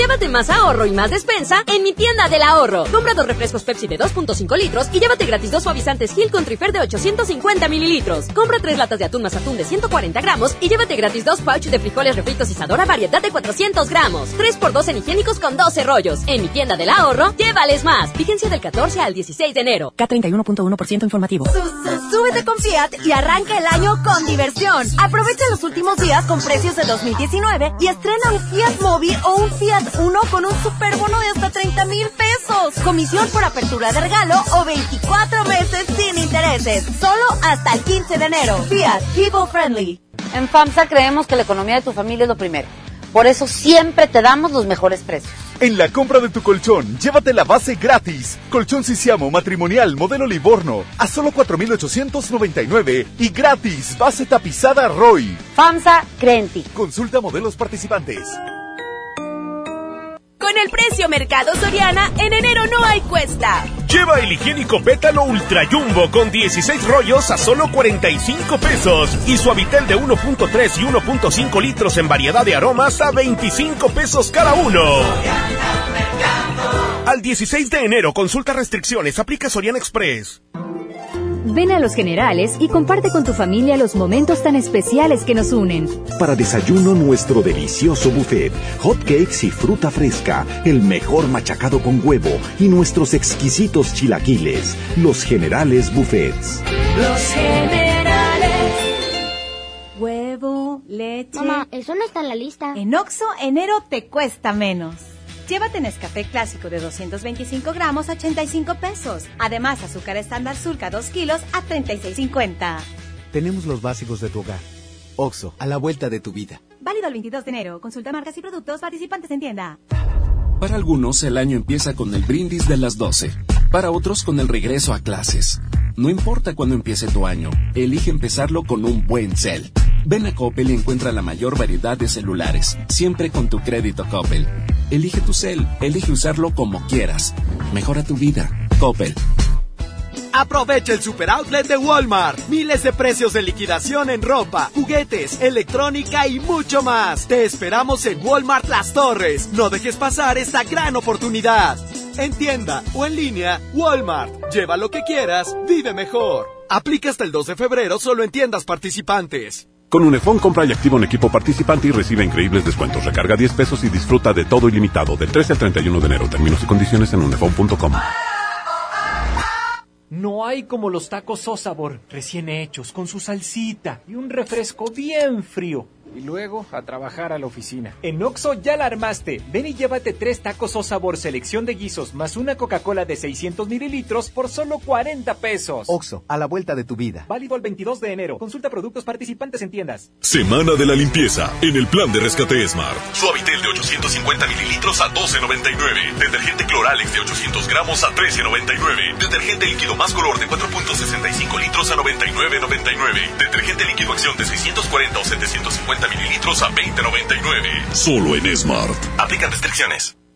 Llévate más ahorro y más despensa en mi tienda del ahorro. Compra dos refrescos Pepsi de 2.5 litros y llévate gratis dos suavizantes Gil con Trifer de 850 mililitros. Compra tres latas de atún más atún de 140 gramos y llévate gratis dos pouch de frijoles refritos Isadora variedad de 400 gramos. 3x2 en higiénicos con 12 rollos. En mi tienda del ahorro, llévales más. Vigencia del 14 al 16 de enero. K31.1% informativo. Súbete con Fiat y arranca el año con diversión. Aprovecha los últimos días con precios de 2019 y estrena un Fiat Mobi o un Fiat Uno con un superbono de hasta 30 mil pesos. Comisión por apertura de regalo o 24 meses sin intereses. Solo hasta el 15 de enero. Fiat People Friendly. En FAMSA creemos que la economía de tu familia es lo primero. Por eso siempre te damos los mejores precios. En la compra de tu colchón, llévate la base gratis. Colchón Sisiamo matrimonial modelo Livorno a solo 4,899 y gratis base tapizada Roy. FAMSA Crenti. Consulta modelos participantes. Con el precio Mercado Soriana, en enero no hay cuesta. Lleva el higiénico pétalo Ultra Jumbo con 16 rollos a solo 45 pesos y suavitel de 1.3 y 1.5 litros en variedad de aromas a 25 pesos cada uno. Al 16 de enero, consulta restricciones, aplica Soriana Express. Ven a Los Generales y comparte con tu familia los momentos tan especiales que nos unen. Para desayuno nuestro delicioso buffet, hot cakes y fruta fresca, el mejor machacado con huevo y nuestros exquisitos chilaquiles. Los Generales Buffets. Los Generales. Huevo, leche. Mamá, eso no está en la lista. En Oxo, enero te cuesta menos. Llévate Nescafé clásico de 225 gramos a 85 pesos. Además, azúcar estándar Sulca 2 kilos a 36.50. Tenemos los básicos de tu hogar. Oxo, a la vuelta de tu vida. Válido el 22 de enero. Consulta marcas y productos participantes en tienda. Para algunos, el año empieza con el brindis de las 12. Para otros, con el regreso a clases. No importa cuándo empiece tu año, elige empezarlo con un buen cel. Ven a Coppel y encuentra la mayor variedad de celulares, siempre con tu crédito Coppel. Elige tu cel, elige usarlo como quieras. Mejora tu vida. Coppel. Aprovecha el super outlet de Walmart. Miles de precios de liquidación en ropa, juguetes, electrónica y mucho más. Te esperamos en Walmart Las Torres. No dejes pasar esta gran oportunidad. En tienda o en línea, Walmart. Lleva lo que quieras, vive mejor. Aplica hasta el 2 de febrero solo en tiendas participantes. Con Unifón compra y activa un equipo participante y recibe increíbles descuentos. Recarga 10 pesos y disfruta de todo ilimitado del 13 al 31 de enero. Términos y condiciones en unifón.com. No hay como los tacos o sabor, recién hechos, con su salsita y un refresco bien frío. Y luego a trabajar a la oficina. En Oxo ya la armaste. Ven y llévate tres tacos o sabor selección de guisos más una Coca-Cola de 600 mililitros por solo 40 pesos. Oxo, a la vuelta de tu vida. Válido el 22 de enero. Consulta productos participantes en tiendas. Semana de la limpieza en el plan de rescate Smart. Suavitel de 850 mililitros a 12.99. Detergente Cloralex de 800 gramos a 13.99. Detergente líquido más color de 4.65 litros a 99.99. Detergente líquido acción de 640 o 750 mililitros a 20.99. Solo en Smart. Aplican restricciones.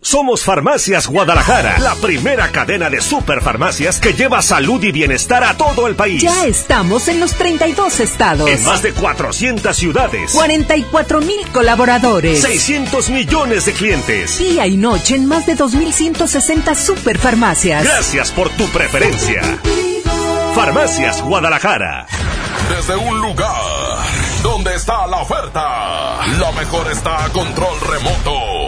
Somos Farmacias Guadalajara, la primera cadena de superfarmacias que lleva salud y bienestar a todo el país. Ya estamos en los 32 estados. En más de 400 ciudades. 44 mil colaboradores. 600 millones de clientes. Día y noche en más de 2.160 superfarmacias. Gracias por tu preferencia. Farmacias Guadalajara. Desde un lugar donde está la oferta, la mejor está a control remoto.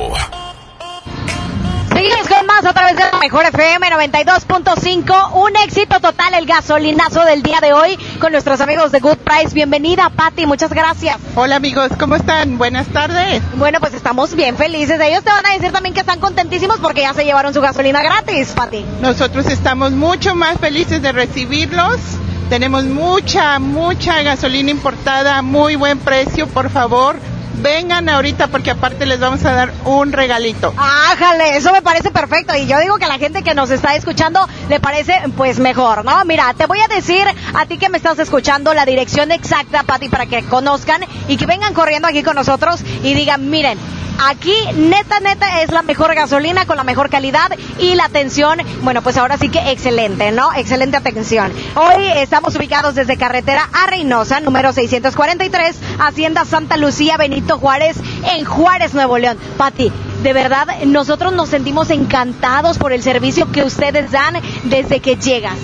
Seguimos con más a través de la Mejor FM 92.5. Un éxito total el gasolinazo del día de hoy con nuestros amigos de Good Price. Bienvenida, Patti, muchas gracias. Hola amigos, ¿cómo están? Buenas tardes. Bueno, pues estamos bien felices. Ellos te van a decir también que están contentísimos porque ya se llevaron su gasolina gratis, Patti. Nosotros estamos mucho más felices de recibirlos. Tenemos mucha, mucha gasolina importada muy buen precio. Por favor, vengan ahorita porque aparte les vamos a dar un regalito. Ájale, eso me parece perfecto y yo digo que a la gente que nos está escuchando le parece pues mejor, ¿no? Mira, te voy a decir a ti que me estás escuchando la dirección exacta, Pati, para que conozcan y que vengan corriendo aquí con nosotros y digan, miren, Aquí, neta, neta, es la mejor gasolina con la mejor calidad y la atención, bueno, pues ahora sí que excelente, ¿no? Excelente atención. Hoy estamos ubicados desde carretera a Reynosa, número 643, Hacienda Santa Lucía, Benito Juárez, en Juárez, Nuevo León. Pati, de verdad, nosotros nos sentimos encantados por el servicio que ustedes dan desde que llegan.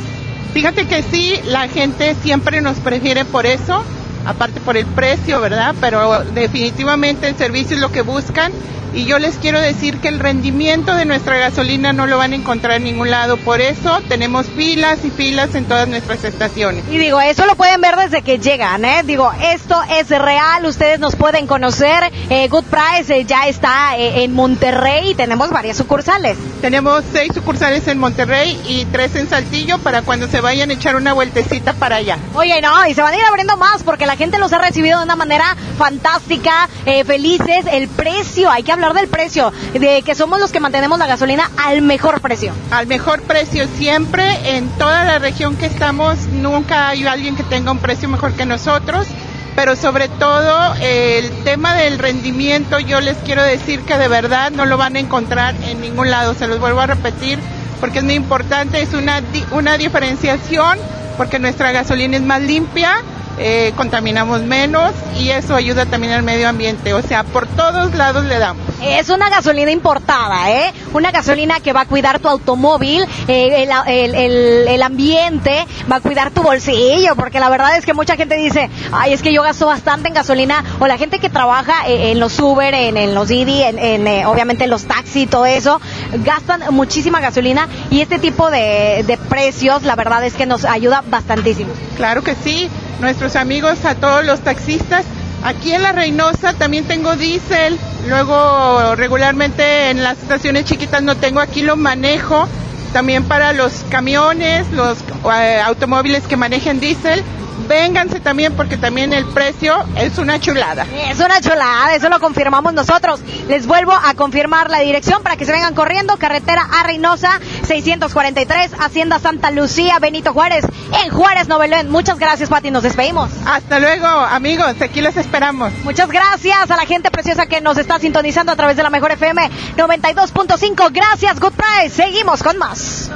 Fíjate que sí, la gente siempre nos prefiere por eso aparte por el precio, ¿verdad? Pero definitivamente el servicio es lo que buscan y yo les quiero decir que el rendimiento de nuestra gasolina no lo van a encontrar en ningún lado. Por eso tenemos filas y filas en todas nuestras estaciones. Y digo, eso lo pueden ver desde que llegan, ¿eh? Digo, esto es real, ustedes nos pueden conocer. Eh, Good Price eh, ya está eh, en Monterrey y tenemos varias sucursales. Tenemos seis sucursales en Monterrey y tres en Saltillo para cuando se vayan a echar una vueltecita para allá. Oye, no, y se van a ir abriendo más porque la gente los ha recibido de una manera fantástica, felices. El precio, hay que hablar del precio, de que somos los que mantenemos la gasolina al mejor precio. Al mejor precio siempre, en toda la región que estamos, nunca hay alguien que tenga un precio mejor que nosotros, pero sobre todo el tema del rendimiento, yo les quiero decir que de verdad no lo van a encontrar en ningún lado, se los vuelvo a repetir, porque es muy importante, es una, una diferenciación, porque nuestra gasolina es más limpia, eh, contaminamos menos y eso ayuda también al medio ambiente. O sea, por todos lados le damos. Es una gasolina importada, ¿eh? Una gasolina que va a cuidar tu automóvil, eh, el, el, el, ambiente, va a cuidar tu bolsillo, porque la verdad es que mucha gente dice, ay, es que yo gasto bastante en gasolina, o la gente que trabaja eh, en los Uber, en, los Didi, en, en obviamente en los taxis, todo eso, gastan muchísima gasolina y este tipo de, de precios, la verdad es que nos ayuda bastantísimo. Claro que sí nuestros amigos, a todos los taxistas. Aquí en La Reynosa también tengo diésel, luego regularmente en las estaciones chiquitas no tengo, aquí lo manejo. También para los camiones, los eh, automóviles que manejen diésel, vénganse también porque también el precio es una chulada. Es una chulada, eso lo confirmamos nosotros. Les vuelvo a confirmar la dirección para que se vengan corriendo. Carretera a Reynosa, 643, Hacienda Santa Lucía, Benito Juárez, en Juárez, Novelén. Muchas gracias, Pati, nos despedimos. Hasta luego, amigos, aquí los esperamos. Muchas gracias a la gente preciosa que nos está sintonizando a través de la Mejor FM 92.5. Gracias, Good Price. Seguimos con más.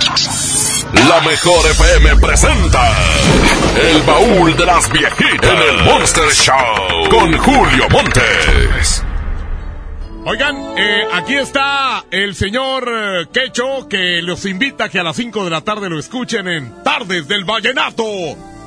La Mejor FM presenta El baúl de las viejitas en el Monster Show con Julio Montes. Oigan, eh, aquí está el señor eh, Quecho que los invita a que a las 5 de la tarde lo escuchen en Tardes del Vallenato.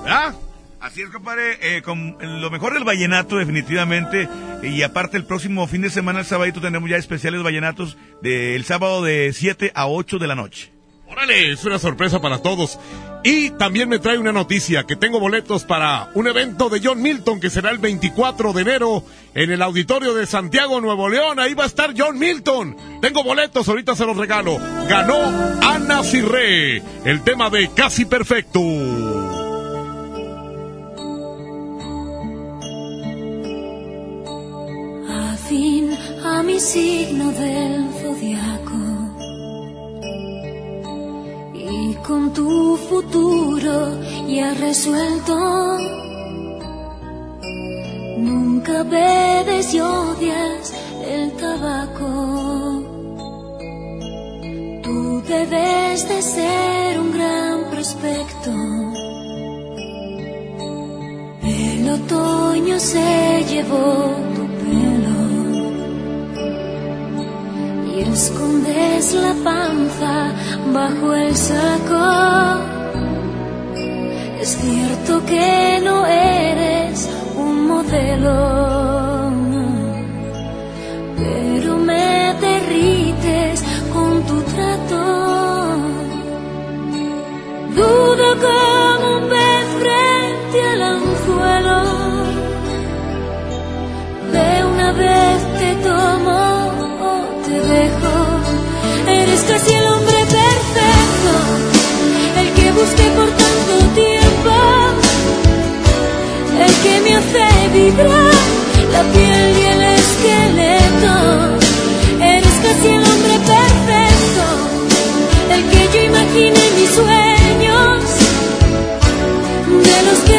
¿Ah? Así es, compadre, eh, con lo mejor del vallenato definitivamente. Y aparte el próximo fin de semana, el sábado, tendremos ya especiales vallenatos del sábado de 7 a 8 de la noche. Órale, es una sorpresa para todos. Y también me trae una noticia, que tengo boletos para un evento de John Milton que será el 24 de enero en el auditorio de Santiago, Nuevo León. Ahí va a estar John Milton. Tengo boletos, ahorita se los regalo. Ganó Ana Cirré, el tema de Casi Perfecto. fin a mi signo del zodiaco y con tu futuro ya resuelto. Nunca bebes y odias el tabaco. Tú debes de ser un gran prospecto. El otoño se llevó tu pelo y escondes la panza bajo el saco. Es cierto que no eres un modelo, pero me derrites con tu trato. Dudo como busqué por tanto tiempo, el que me hace vibrar la piel y el esqueleto. Eres casi el hombre perfecto, el que yo imaginé en mis sueños, de los que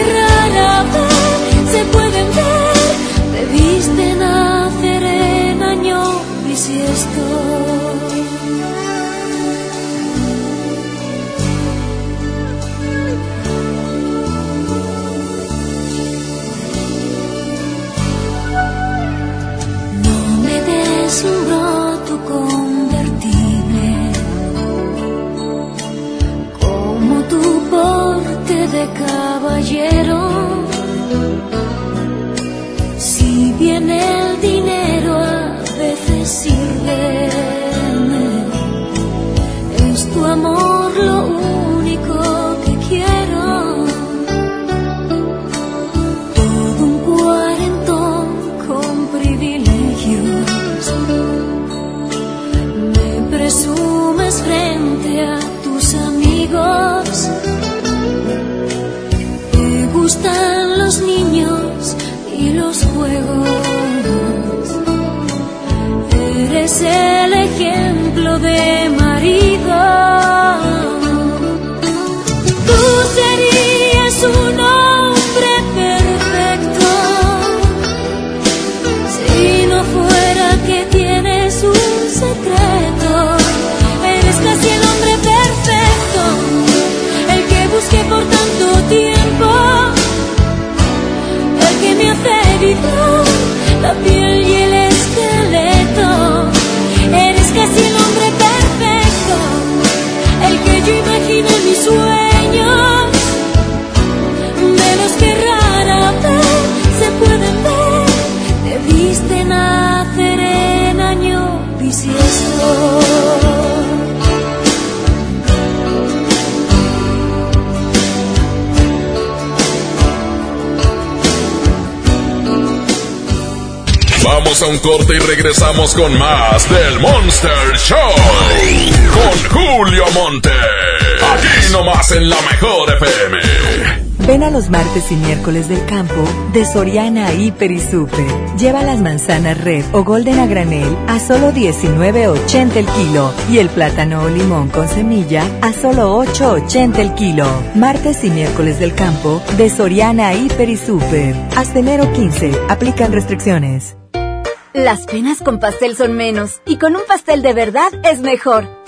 a un corte y regresamos con más del Monster Show. Con Julio Monte. Aquí nomás en la mejor FM. Ven a los martes y miércoles del campo de Soriana Hiper y Super. Lleva las manzanas red o golden a granel a solo 19.80 el kilo y el plátano o limón con semilla a solo 8.80 el kilo. Martes y miércoles del campo de Soriana Hiper y Super. Hasta enero 15. Aplican restricciones. Las penas con pastel son menos y con un pastel de verdad es mejor.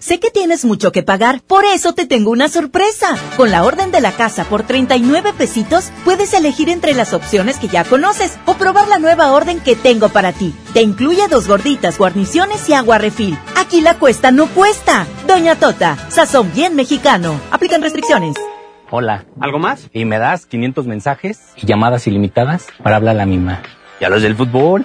sé que tienes mucho que pagar, por eso te tengo una sorpresa. Con la orden de la casa por 39 pesitos, puedes elegir entre las opciones que ya conoces o probar la nueva orden que tengo para ti. Te incluye dos gorditas, guarniciones y agua refil. Aquí la cuesta no cuesta. Doña Tota, sazón bien mexicano. Aplican restricciones. Hola. ¿Algo más? Y me das 500 mensajes y llamadas ilimitadas para hablar a la misma. ¿Y a los del fútbol?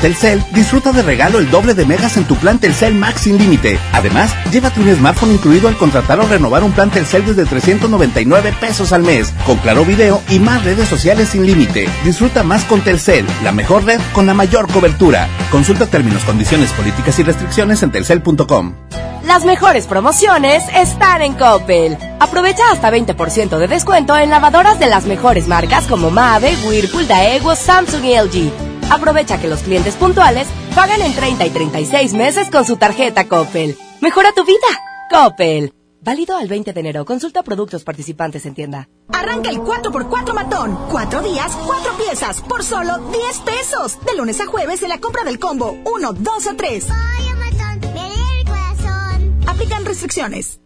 Telcel, disfruta de regalo el doble de megas en tu plan Telcel Max sin límite. Además, llévate un smartphone incluido al contratar o renovar un plan Telcel desde 399 pesos al mes, con claro video y más redes sociales sin límite. Disfruta más con Telcel, la mejor red con la mayor cobertura. Consulta términos, condiciones, políticas y restricciones en telcel.com. Las mejores promociones están en Coppel. Aprovecha hasta 20% de descuento en lavadoras de las mejores marcas como Mave, Whirlpool, Daewoo, Samsung y LG. Aprovecha que los clientes puntuales pagan en 30 y 36 meses con su tarjeta Coppel. Mejora tu vida. Coppel. Válido al 20 de enero. Consulta productos participantes en tienda. Arranca el 4x4 matón. Cuatro días, cuatro piezas, por solo 10 pesos. De lunes a jueves en la compra del combo 1, 2 o 3. Aplican restricciones.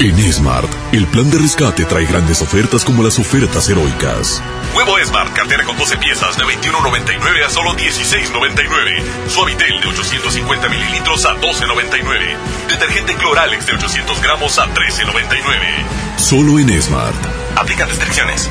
En Smart, el plan de rescate trae grandes ofertas como las ofertas heroicas. Huevo Smart, cartera con 12 piezas de 21.99 a solo 16.99. Suavitel de 850 mililitros a 12.99. Detergente Cloralex de 800 gramos a 13.99. Solo en Smart. Aplican restricciones.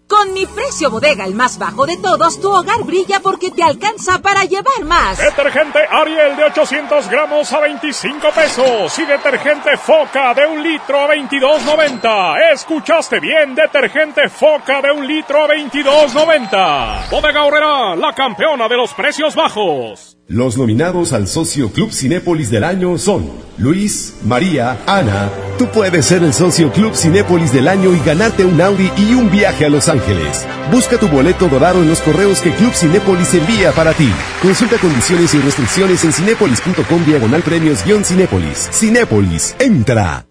Con mi precio bodega, el más bajo de todos, tu hogar brilla porque te alcanza para llevar más. Detergente Ariel de 800 gramos a 25 pesos y detergente Foca de un litro a 22.90. ¿Escuchaste bien? Detergente Foca de un litro a 22.90. Bodega Horrera, la campeona de los precios bajos. Los nominados al Socio Club Cinépolis del año son Luis, María, Ana. Tú puedes ser el Socio Club Cinépolis del año y ganarte un Audi y un viaje a Los Ángeles. Busca tu boleto dorado en los correos que Club Cinépolis envía para ti. Consulta condiciones y restricciones en cinépolis.com diagonal premios-cinépolis. Cinépolis, entra.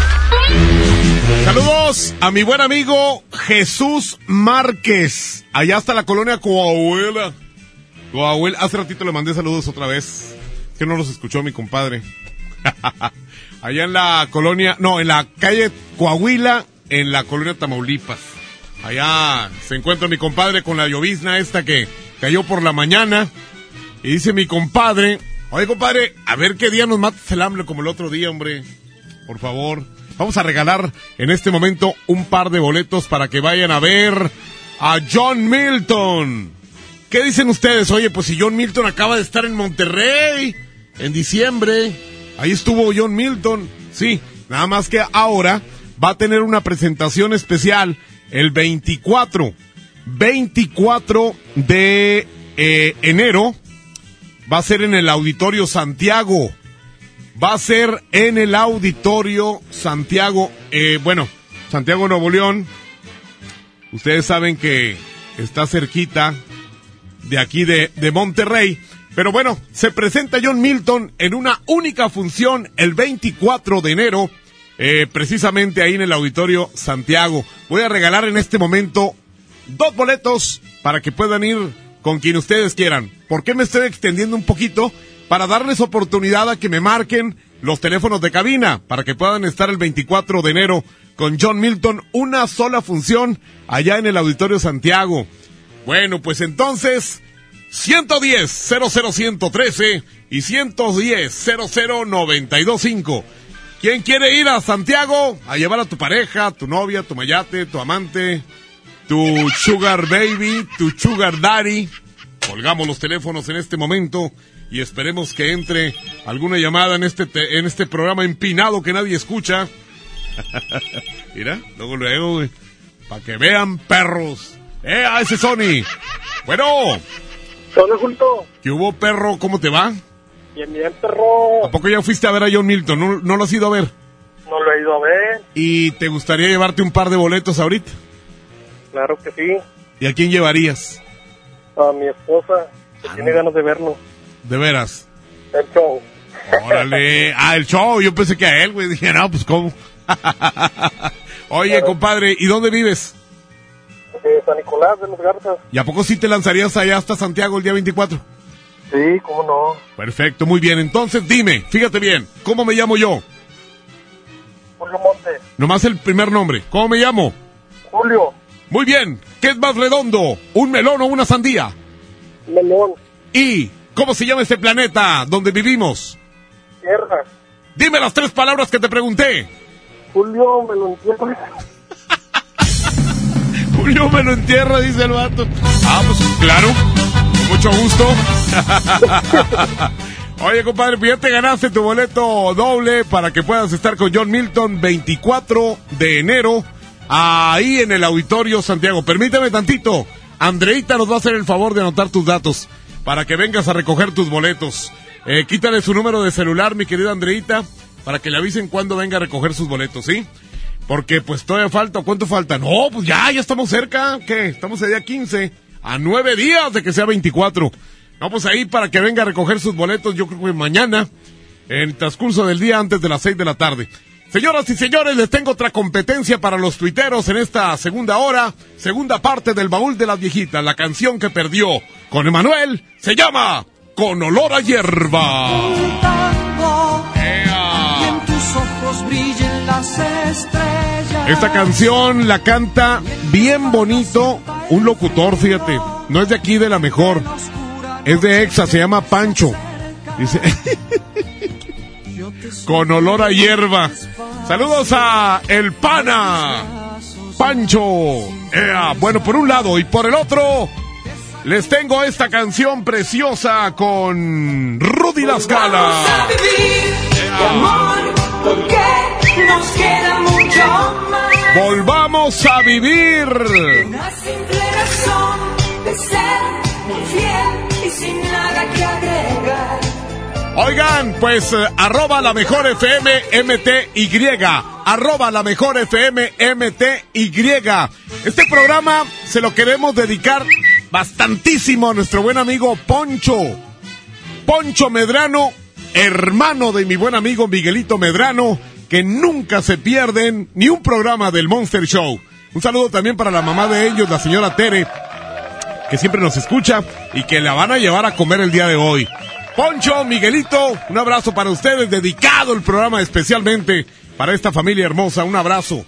Saludos a mi buen amigo Jesús Márquez. Allá está la colonia Coahuila. Coahuila. Hace ratito le mandé saludos otra vez. Que no los escuchó mi compadre. Allá en la colonia, no, en la calle Coahuila, en la colonia Tamaulipas. Allá se encuentra mi compadre con la llovizna esta que cayó por la mañana. Y dice mi compadre, oye compadre, a ver qué día nos matas el hambre como el otro día, hombre. Por favor. Vamos a regalar en este momento un par de boletos para que vayan a ver a John Milton. ¿Qué dicen ustedes? Oye, pues si John Milton acaba de estar en Monterrey en diciembre, ahí estuvo John Milton. Sí, nada más que ahora va a tener una presentación especial el 24, 24 de eh, enero. Va a ser en el Auditorio Santiago va a ser en el Auditorio Santiago, eh, bueno, Santiago Nuevo León. Ustedes saben que está cerquita de aquí de, de Monterrey. Pero bueno, se presenta John Milton en una única función el 24 de enero, eh, precisamente ahí en el Auditorio Santiago. Voy a regalar en este momento dos boletos para que puedan ir con quien ustedes quieran. ¿Por qué me estoy extendiendo un poquito? Para darles oportunidad a que me marquen los teléfonos de cabina para que puedan estar el 24 de enero con John Milton, una sola función allá en el Auditorio Santiago. Bueno, pues entonces, 110 00113 y 110 00925. ¿Quién quiere ir a Santiago a llevar a tu pareja, tu novia, tu mayate, tu amante, tu sugar baby, tu sugar daddy? Colgamos los teléfonos en este momento y esperemos que entre alguna llamada en este en este programa empinado que nadie escucha. Mira, luego luego, para que vean perros. ¡Eh, a ese Sony! Bueno. Hola, Julito. ¿Qué hubo, perro? ¿Cómo te va? Bien, bien, perro. ¿A poco ya fuiste a ver a John Milton? ¿No, no lo has ido a ver? No lo he ido a ver. ¿Y te gustaría llevarte un par de boletos ahorita? Claro que sí. ¿Y a quién llevarías? A mi esposa, que tiene ganas de verlo. De veras. El show. Órale. Ah, el show. Yo pensé que a él, güey. Dije, no, pues cómo. Oye, compadre, ¿y dónde vives? Eh, San Nicolás de los Garzas. ¿Y a poco sí te lanzarías allá hasta Santiago el día 24? Sí, cómo no. Perfecto, muy bien. Entonces dime, fíjate bien, ¿cómo me llamo yo? Julio Monte. Nomás el primer nombre. ¿Cómo me llamo? Julio. Muy bien. ¿Qué es más redondo? ¿Un melón o una sandía? Melón. ¿Y cómo se llama este planeta donde vivimos? Tierra. Dime las tres palabras que te pregunté. Julio me lo entierra. Julio me lo entierra, dice el vato. Ah, pues claro. Mucho gusto. Oye, compadre, pues ya te ganaste tu boleto doble para que puedas estar con John Milton 24 de enero ahí en el Auditorio Santiago. Permítame tantito. Andreita nos va a hacer el favor de anotar tus datos. Para que vengas a recoger tus boletos. Eh, quítale su número de celular, mi querida Andreita, para que le avisen cuando venga a recoger sus boletos, ¿sí? Porque pues todavía falta, ¿cuánto falta? No, pues ya, ya estamos cerca, ¿qué? Estamos el día 15, a nueve días de que sea 24. No, pues ahí para que venga a recoger sus boletos, yo creo que mañana, en el transcurso del día antes de las 6 de la tarde. Señoras y señores, les tengo otra competencia para los tuiteros en esta segunda hora, segunda parte del baúl de las viejitas, la canción que perdió con Emanuel se llama Con olor a hierba. Y en tus ojos brillen las estrellas. Esta canción la canta bien bonito un locutor, fíjate, no es de aquí de la mejor, es de Exa, se llama Pancho. Dice, con olor a hierba. Saludos a El Pana, Pancho. Ea, bueno, por un lado y por el otro, les tengo esta canción preciosa con Rudy Las Vamos a Galas. vivir de amor, porque nos queda mucho más. Volvamos a vivir. Una simple razón de ser muy fiel Oigan, pues eh, arroba la mejor FM MTY. Arroba la mejor FM MTY. Este programa se lo queremos dedicar bastantísimo a nuestro buen amigo Poncho. Poncho Medrano, hermano de mi buen amigo Miguelito Medrano, que nunca se pierden ni un programa del Monster Show. Un saludo también para la mamá de ellos, la señora Tere, que siempre nos escucha y que la van a llevar a comer el día de hoy. Poncho, Miguelito, un abrazo para ustedes, dedicado el programa especialmente para esta familia hermosa, un abrazo.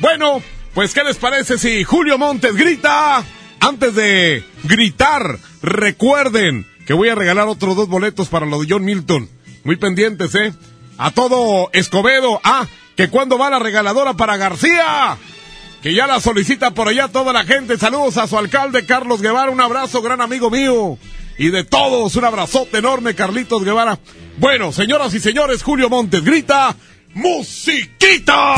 Bueno, pues ¿qué les parece si Julio Montes grita? Antes de gritar, recuerden que voy a regalar otros dos boletos para lo de John Milton. Muy pendientes, ¿eh? A todo Escobedo. Ah, que cuando va la regaladora para García que ya la solicita por allá toda la gente. Saludos a su alcalde Carlos Guevara, un abrazo, gran amigo mío. Y de todos, un abrazote enorme, Carlitos Guevara. Bueno, señoras y señores, Julio Montes grita, ¡Musiquita!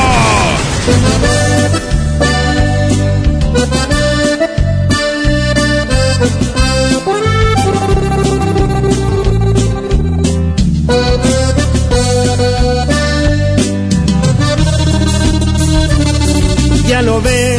Ya lo ves,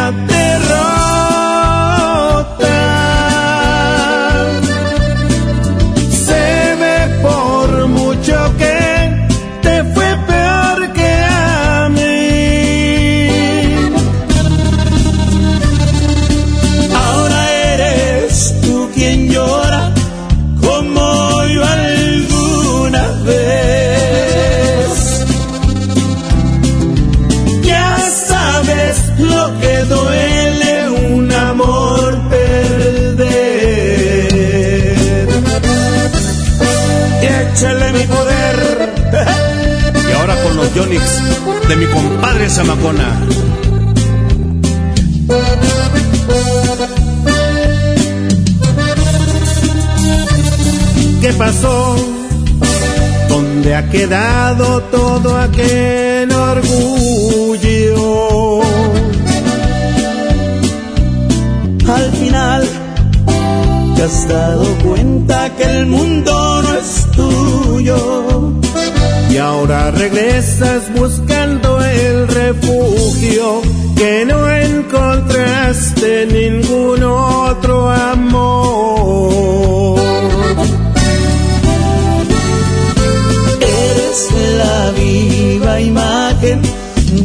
de mi compadre Zamacona. ¿Qué pasó? ¿Dónde ha quedado todo aquel orgullo? Al final, te has dado cuenta que el mundo no es tuyo. Y ahora regresas buscando refugio que no encontraste ningún otro amor. Eres la viva imagen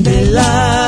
de la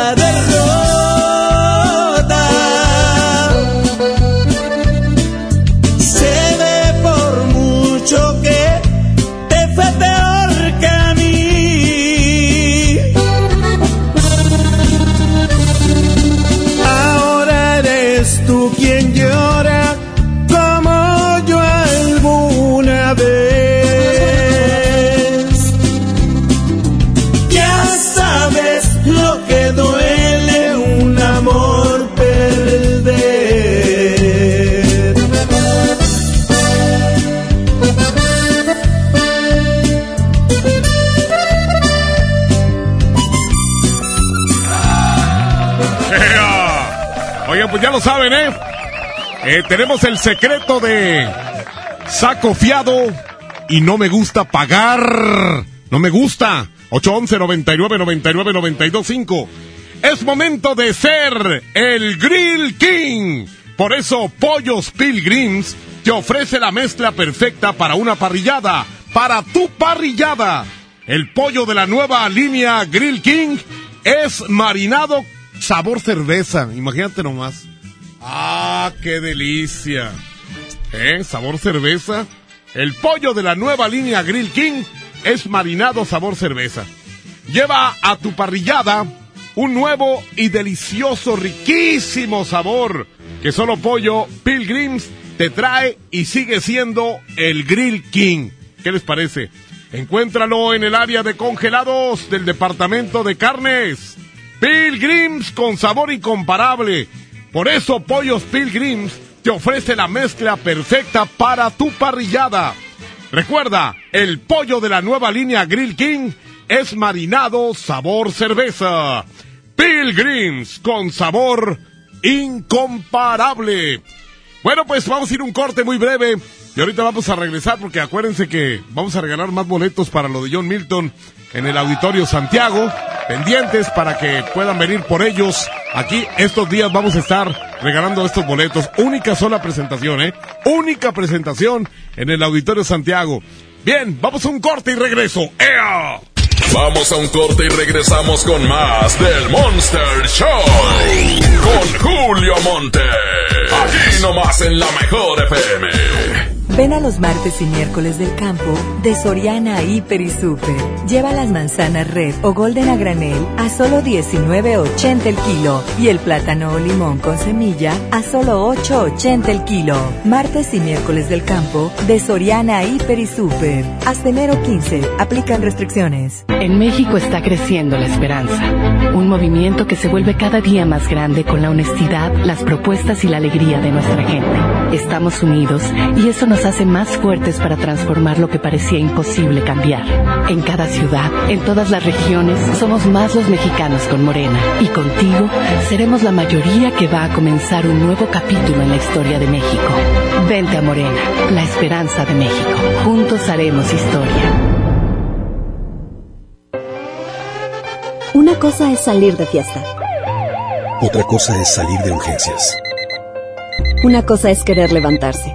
Eh, Tenemos el secreto de saco fiado y no me gusta pagar. No me gusta. 811 99 99 925. Es momento de ser el Grill King. Por eso Pollos Pilgrims te ofrece la mezcla perfecta para una parrillada, para tu parrillada. El pollo de la nueva línea Grill King es marinado sabor cerveza. Imagínate nomás. Ah, qué delicia. ¿Eh? Sabor cerveza. El pollo de la nueva línea Grill King es marinado sabor cerveza. Lleva a tu parrillada un nuevo y delicioso, riquísimo sabor que solo Pollo Pilgrims te trae y sigue siendo el Grill King. ¿Qué les parece? Encuéntralo en el área de congelados del departamento de carnes. Pilgrims con sabor incomparable. Por eso Pollos Pilgrims te ofrece la mezcla perfecta para tu parrillada. Recuerda, el pollo de la nueva línea Grill King es marinado sabor cerveza. Pilgrims con sabor incomparable. Bueno, pues vamos a ir un corte muy breve y ahorita vamos a regresar porque acuérdense que vamos a regalar más boletos para lo de John Milton en el Auditorio Santiago. Pendientes para que puedan venir por ellos. Aquí estos días vamos a estar regalando estos boletos. Única sola presentación, ¿eh? Única presentación en el Auditorio Santiago. Bien, vamos a un corte y regreso. ¡Ea! Vamos a un corte y regresamos con más del Monster Show. Con Julio Monte. Aquí nomás en la mejor FM. Ven a los martes y miércoles del campo de Soriana Hiper y Super. Lleva las manzanas red o golden a granel a solo 19.80 el kilo y el plátano o limón con semilla a solo 8.80 el kilo. Martes y miércoles del campo de Soriana Hiper y Super. Hasta enero 15. Aplican restricciones. En México está creciendo la esperanza, un movimiento que se vuelve cada día más grande con la honestidad, las propuestas y la alegría de nuestra gente. Estamos unidos y eso nos hace más fuertes para transformar lo que parecía imposible cambiar. En cada ciudad, en todas las regiones, somos más los mexicanos con Morena y contigo seremos la mayoría que va a comenzar un nuevo capítulo en la historia de México. Vente a Morena, la esperanza de México. Juntos haremos historia. Una cosa es salir de fiesta. Otra cosa es salir de urgencias. Una cosa es querer levantarse.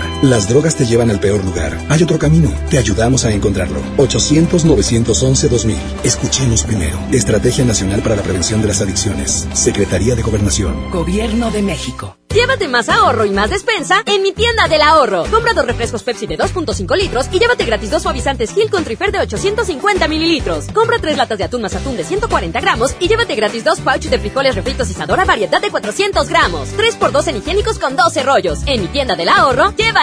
Las drogas te llevan al peor lugar. Hay otro camino. Te ayudamos a encontrarlo. 800-911-2000. Escuchemos primero. Estrategia Nacional para la Prevención de las Adicciones. Secretaría de Gobernación. Gobierno de México. Llévate más ahorro y más despensa en mi tienda del ahorro. Compra dos refrescos Pepsi de 2.5 litros y llévate gratis dos suavizantes Gil con Trifer de 850 mililitros. Compra tres latas de atún más atún de 140 gramos y llévate gratis dos pouches de frijoles refritos y Sadora variedad de 400 gramos. 3x2 en higiénicos con 12 rollos. En mi tienda del ahorro,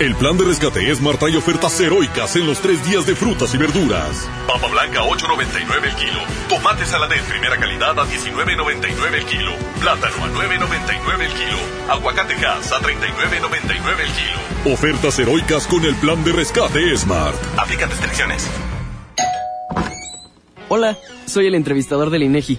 El plan de rescate Smart trae ofertas heroicas en los tres días de frutas y verduras. Papa blanca a 8.99 el kilo. Tomate saladet primera calidad a 19.99 el kilo. Plátano a 9.99 el kilo. Aguacate gas a 39.99 el kilo. Ofertas heroicas con el plan de rescate Smart. Aplican restricciones. Hola, soy el entrevistador del INEGI.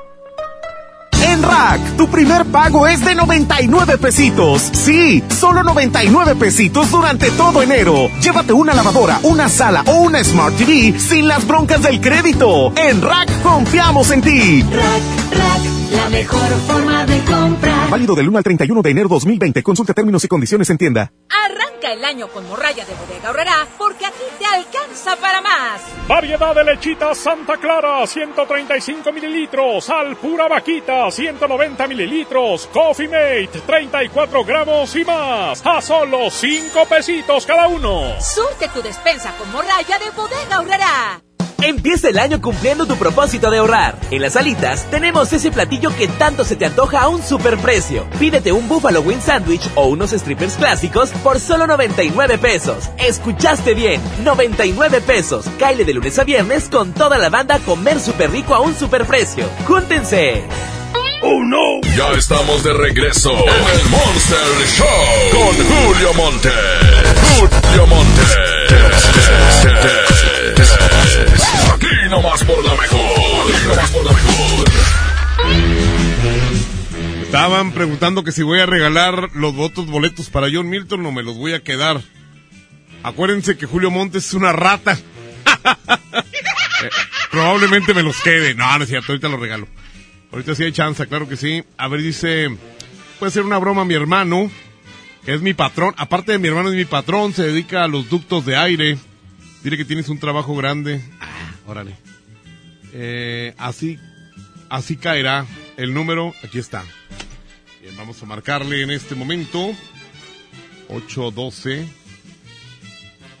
En Rack, tu primer pago es de 99 pesitos. Sí, solo 99 pesitos durante todo enero. Llévate una lavadora, una sala o una Smart TV sin las broncas del crédito. En Rack confiamos en ti. Rack, rack, la mejor forma de comprar. Válido del 1 al 31 de enero 2020. Consulta términos y condiciones en tienda. Arranca el año con morralla de bodega aquí te alcanza para más. Variedad de lechitas Santa Clara, 135 mililitros. Al pura vaquita, 190 mililitros. Coffee Mate, 34 gramos y más. A solo 5 pesitos cada uno. Surte tu despensa con morralla de bodega horrera. Empieza el año cumpliendo tu propósito de ahorrar. En las alitas tenemos ese platillo que tanto se te antoja a un superprecio. Pídete un Buffalo Wing Sandwich o unos strippers clásicos por solo 99 pesos. Escuchaste bien, 99 pesos. Caile de lunes a viernes con toda la banda comer súper rico a un superprecio. ¡Júntense! ¡Oh no! Ya estamos de regreso en el Monster Show con Julio Monte. Julio Monte. Aquí nomás por la mejor. Por la mejor. Estaban preguntando que si voy a regalar los votos boletos para John Milton o me los voy a quedar. Acuérdense que Julio Montes es una rata. Eh, probablemente me los quede. No, no es cierto, ahorita los regalo. Ahorita sí hay chance, claro que sí. A ver, dice, puede ser una broma mi hermano, que es mi patrón. Aparte de mi hermano es mi patrón, se dedica a los ductos de aire. Dile que tienes un trabajo grande. Ah, órale. Eh, así, así caerá el número. Aquí está. Bien, vamos a marcarle en este momento. 812.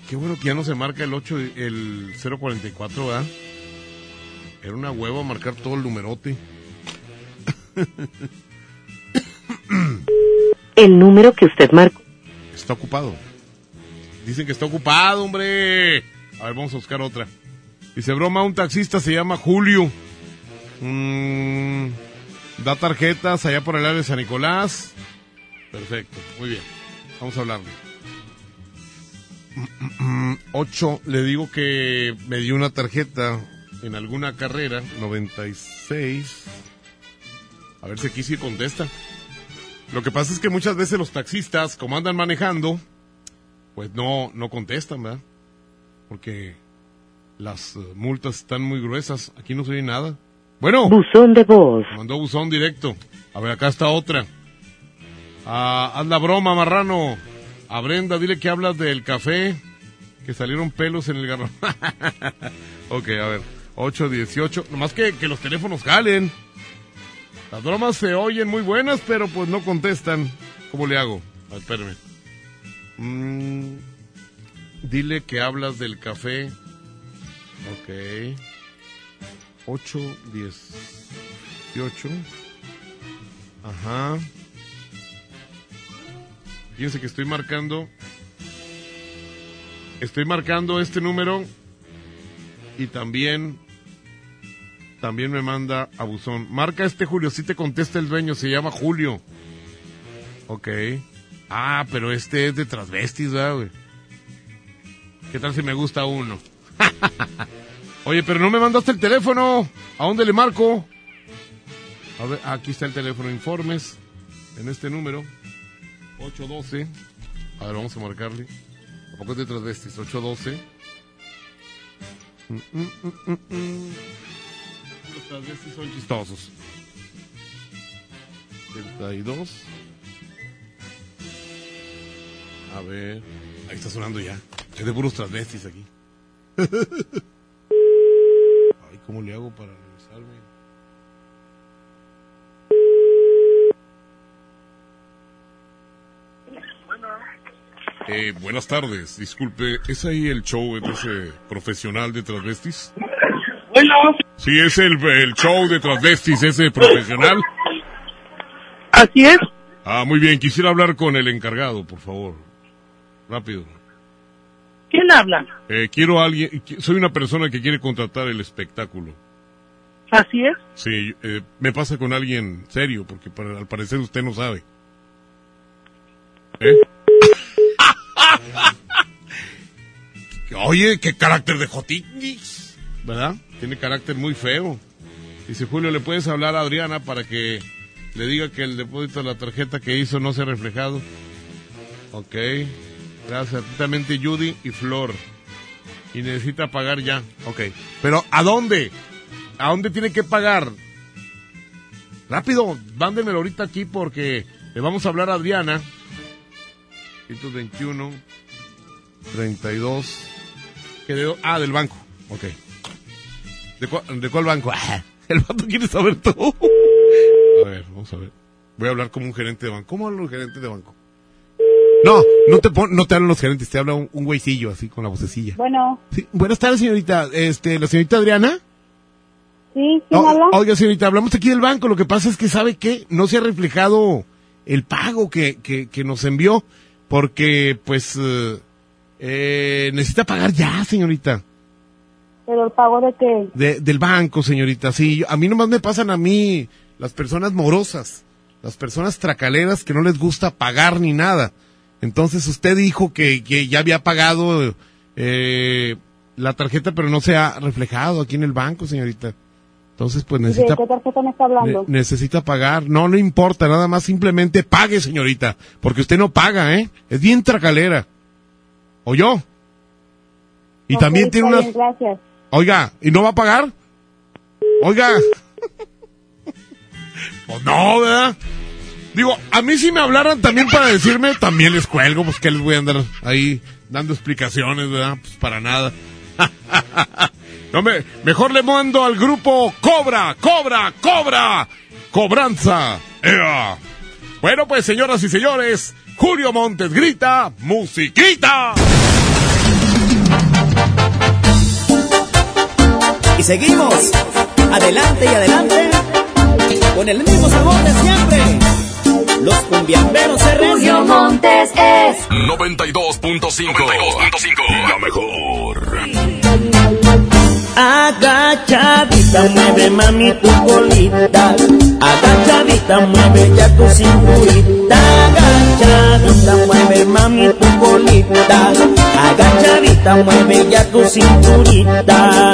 Qué bueno que ya no se marca el 8, el 044, ¿verdad? Era una hueva marcar todo el numerote. El número que usted marcó. Está ocupado. Dicen que está ocupado, hombre. A ver, vamos a buscar otra. Dice, broma, un taxista se llama Julio. Mm, da tarjetas allá por el área de San Nicolás. Perfecto, muy bien. Vamos a hablarle. 8, le digo que me dio una tarjeta en alguna carrera, 96. A ver si aquí sí contesta. Lo que pasa es que muchas veces los taxistas, como andan manejando, pues no, no contestan, ¿verdad? Porque las eh, multas están muy gruesas. Aquí no se oye nada. Bueno. Buzón de voz. Mandó buzón directo. A ver, acá está otra. Ah, haz la broma, marrano. A Brenda, dile que hablas del café. Que salieron pelos en el garrón. ok, a ver. 818. Nomás que, que los teléfonos jalen. Las bromas se oyen muy buenas, pero pues no contestan. ¿Cómo le hago? A ver, espérame. Mm, dile que hablas del café. Ok. 8, 10, 18. Ajá. Fíjense que estoy marcando. Estoy marcando este número. Y también. También me manda a buzón. Marca este Julio. Si te contesta el dueño. Se llama Julio. Ok. Ah, pero este es de transvestis, ¿verdad, güey? ¿Qué tal si me gusta uno? Oye, pero no me mandaste el teléfono. ¿A dónde le marco? A ver, aquí está el teléfono informes. En este número. 812. A ver, vamos a marcarle. ¿A poco es de transvestis? 812. Mm, mm, mm, mm, mm. Los transvestis son chistosos. 32. A ver. Ahí está sonando ya. Es de puros transvestis aquí. Ay, ¿cómo le hago para regresarme? Eh, buenas tardes, disculpe, ¿es ahí el show de ese profesional de transvestis? Bueno. Sí, es el, el show de transvestis, ese profesional. Así es. Ah, muy bien, quisiera hablar con el encargado, por favor. Rápido. ¿Quién habla? Eh, quiero a alguien, soy una persona que quiere contratar el espectáculo. Así es. Sí, eh, me pasa con alguien serio, porque para- al parecer usted no sabe. ¿Eh? Oye, qué carácter de Jotinis, ¿verdad? Tiene carácter muy feo. Dice Julio, ¿le puedes hablar a Adriana para que le diga que el depósito de la tarjeta que hizo no se ha reflejado. Ok. Gracias. Atentamente Judy y Flor. Y necesita pagar ya. Ok. Pero ¿a dónde? ¿A dónde tiene que pagar? Rápido, mándenmelo ahorita aquí porque le vamos a hablar a Adriana. 121, 32. ¿Qué de, ah, del banco. Ok. ¿De, cua- de cuál banco? Ah, el vato quiere saber todo. A ver, vamos a ver. Voy a hablar como un gerente de banco. ¿Cómo habla un gerente de banco? No, no te, pon- no te hablan los gerentes, te habla un, un güeycillo así con la vocecilla. Bueno, Sí, buenas tardes, señorita. Este, la señorita Adriana. sí, ¿quién No, habla? Oiga, señorita, hablamos aquí del banco. Lo que pasa es que, ¿sabe qué? No se ha reflejado el pago que, que, que nos envió. Porque, pues, eh, eh, necesita pagar ya, señorita. Pero el pago de qué? De- del banco, señorita. Sí, yo- a mí nomás me pasan a mí las personas morosas. Las personas tracaleras que no les gusta pagar ni nada. Entonces usted dijo que, que ya había pagado eh, la tarjeta, pero no se ha reflejado aquí en el banco, señorita. Entonces, pues ¿De necesita, qué tarjeta me está hablando? ne- necesita pagar. No le importa, nada más simplemente pague, señorita. Porque usted no paga, ¿eh? Es bien tracalera. ¿O yo? Y también tiene unas... bien, gracias. Oiga, ¿y no va a pagar? Oiga. Pues no, ¿verdad? Digo, a mí si me hablaran también para decirme, también les cuelgo, pues que les voy a andar ahí dando explicaciones, ¿verdad? Pues para nada. No me, mejor le mando al grupo Cobra, Cobra, Cobra, Cobranza. Bueno, pues señoras y señores, Julio Montes grita, musiquita. Y seguimos, adelante y adelante, con el mismo sabor de siempre. Los cumbiamberos se Julio Montes es 92.5. La mejor. Agachadita mueve mami tu colita, agachadita mueve ya tu cinturita, agachadita mueve mami tu colita, agachadita mueve ya tu cinturita.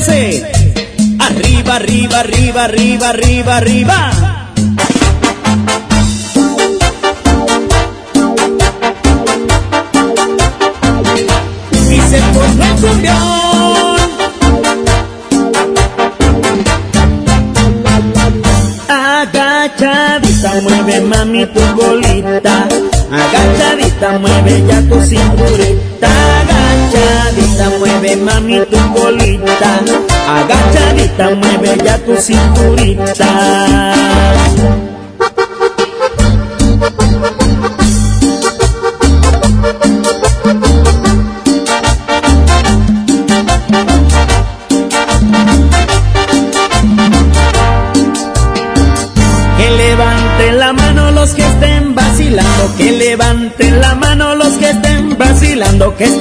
Arriba, arriba, arriba, arriba, arriba, arriba. Y se pone el cumbión. Agachadita mueve mami tu bolita. Agachadita mueve ya tu cinturita. Agachadita mueve mami tu colita, agachadita mueve ya tu cinturita.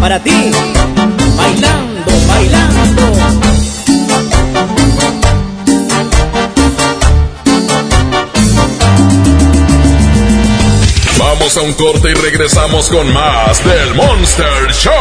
para ti, bailando, bailando. Vamos a un corte y regresamos con más del Monster Show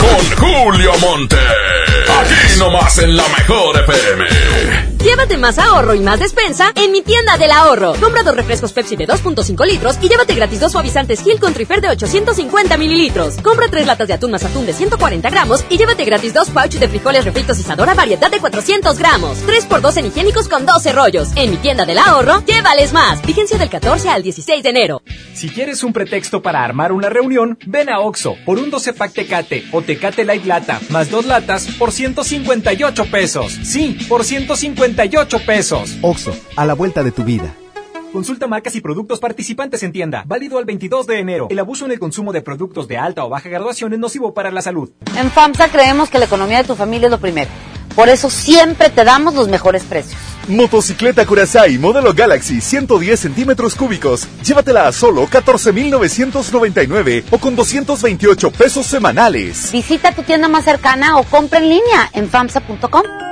con Julio Monte. Aquí nomás en la mejor FM. Llévate más ahorro y más despensa en mi tienda del ahorro. Compra dos refrescos Pepsi de 2.5 litros y llévate gratis dos suavizantes Gil con Trifer de 850 mililitros. Compra tres latas de atún más atún de 140 gramos y llévate gratis dos pouches de frijoles refritos Isadora variedad de 400 gramos. 3 por 2 en higiénicos con 12 rollos. En mi tienda del ahorro, llévales más. Vigencia del 14 al 16 de enero. Si quieres un pretexto para armar una reunión, ven a Oxo por un 12 pack Tecate o Tecate Light Lata más dos latas por 158 pesos. Sí, por 158 pesos. Oxo, a la vuelta de tu vida. Consulta marcas y productos participantes en tienda. Válido al 22 de enero. El abuso en el consumo de productos de alta o baja graduación es nocivo para la salud. En FAMSA creemos que la economía de tu familia es lo primero. Por eso siempre te damos los mejores precios. Motocicleta Curaçao modelo Galaxy 110 centímetros cúbicos. Llévatela a solo 14,999 o con 228 pesos semanales. Visita tu tienda más cercana o compra en línea en FAMSA.com.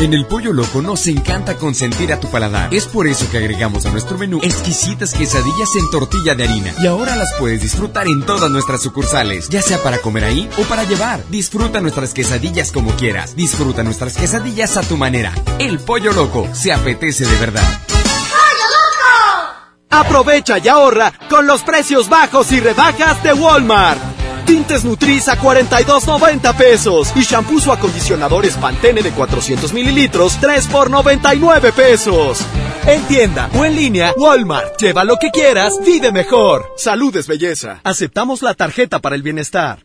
En el Pollo Loco nos encanta consentir a tu paladar. Es por eso que agregamos a nuestro menú exquisitas quesadillas en tortilla de harina. Y ahora las puedes disfrutar en todas nuestras sucursales, ya sea para comer ahí o para llevar. Disfruta nuestras quesadillas como quieras. Disfruta nuestras quesadillas a tu manera. El Pollo Loco se apetece de verdad. Aprovecha y ahorra con los precios bajos y rebajas de Walmart. Tintes Nutris a 42.90 pesos y shampoos o acondicionadores Pantene de 400 mililitros 3 por 99 pesos. En tienda o en línea, Walmart. Lleva lo que quieras, vive mejor. Salud es belleza. Aceptamos la tarjeta para el bienestar.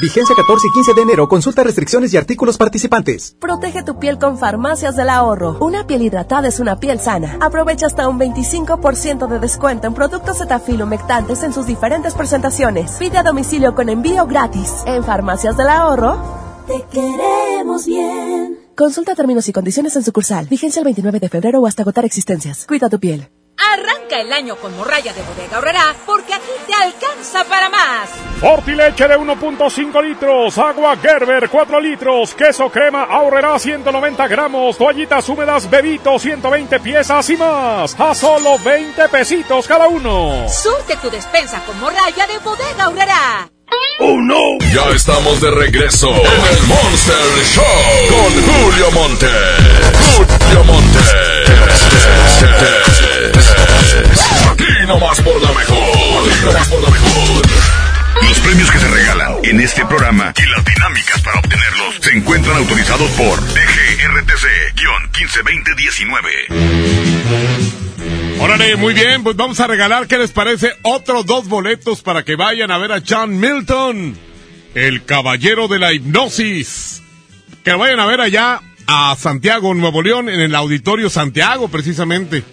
Vigencia 14 y 15 de enero. Consulta restricciones y artículos participantes. Protege tu piel con Farmacias del Ahorro. Una piel hidratada es una piel sana. Aprovecha hasta un 25% de descuento en productos Cetaphil humectantes en sus diferentes presentaciones. Pide a domicilio con envío gratis. En Farmacias del Ahorro. Te queremos bien. Consulta términos y condiciones en sucursal. Vigencia el 29 de febrero o hasta agotar existencias. Cuida tu piel. Arranca el año con morralla de bodega horrera porque aquí te alcanza para más. Fortileche de 1.5 litros, agua Gerber 4 litros, queso crema ahorrará 190 gramos, toallitas húmedas Bebito 120 piezas y más. A solo 20 pesitos cada uno. Surte tu despensa con morralla de bodega horrera. ¡Oh, no! Ya estamos de regreso en el Monster Show con Julio Monte. Julio Monte. Aquí nomás por la mejor. Aquí nomás por la mejor. Los premios que se regalan en este programa y las dinámicas para obtenerlos se encuentran autorizados por DGR RTC-152019. Órale, muy bien, pues vamos a regalar, ¿qué les parece? Otros dos boletos para que vayan a ver a John Milton, el caballero de la hipnosis. Que vayan a ver allá a Santiago, Nuevo León, en el Auditorio Santiago, precisamente.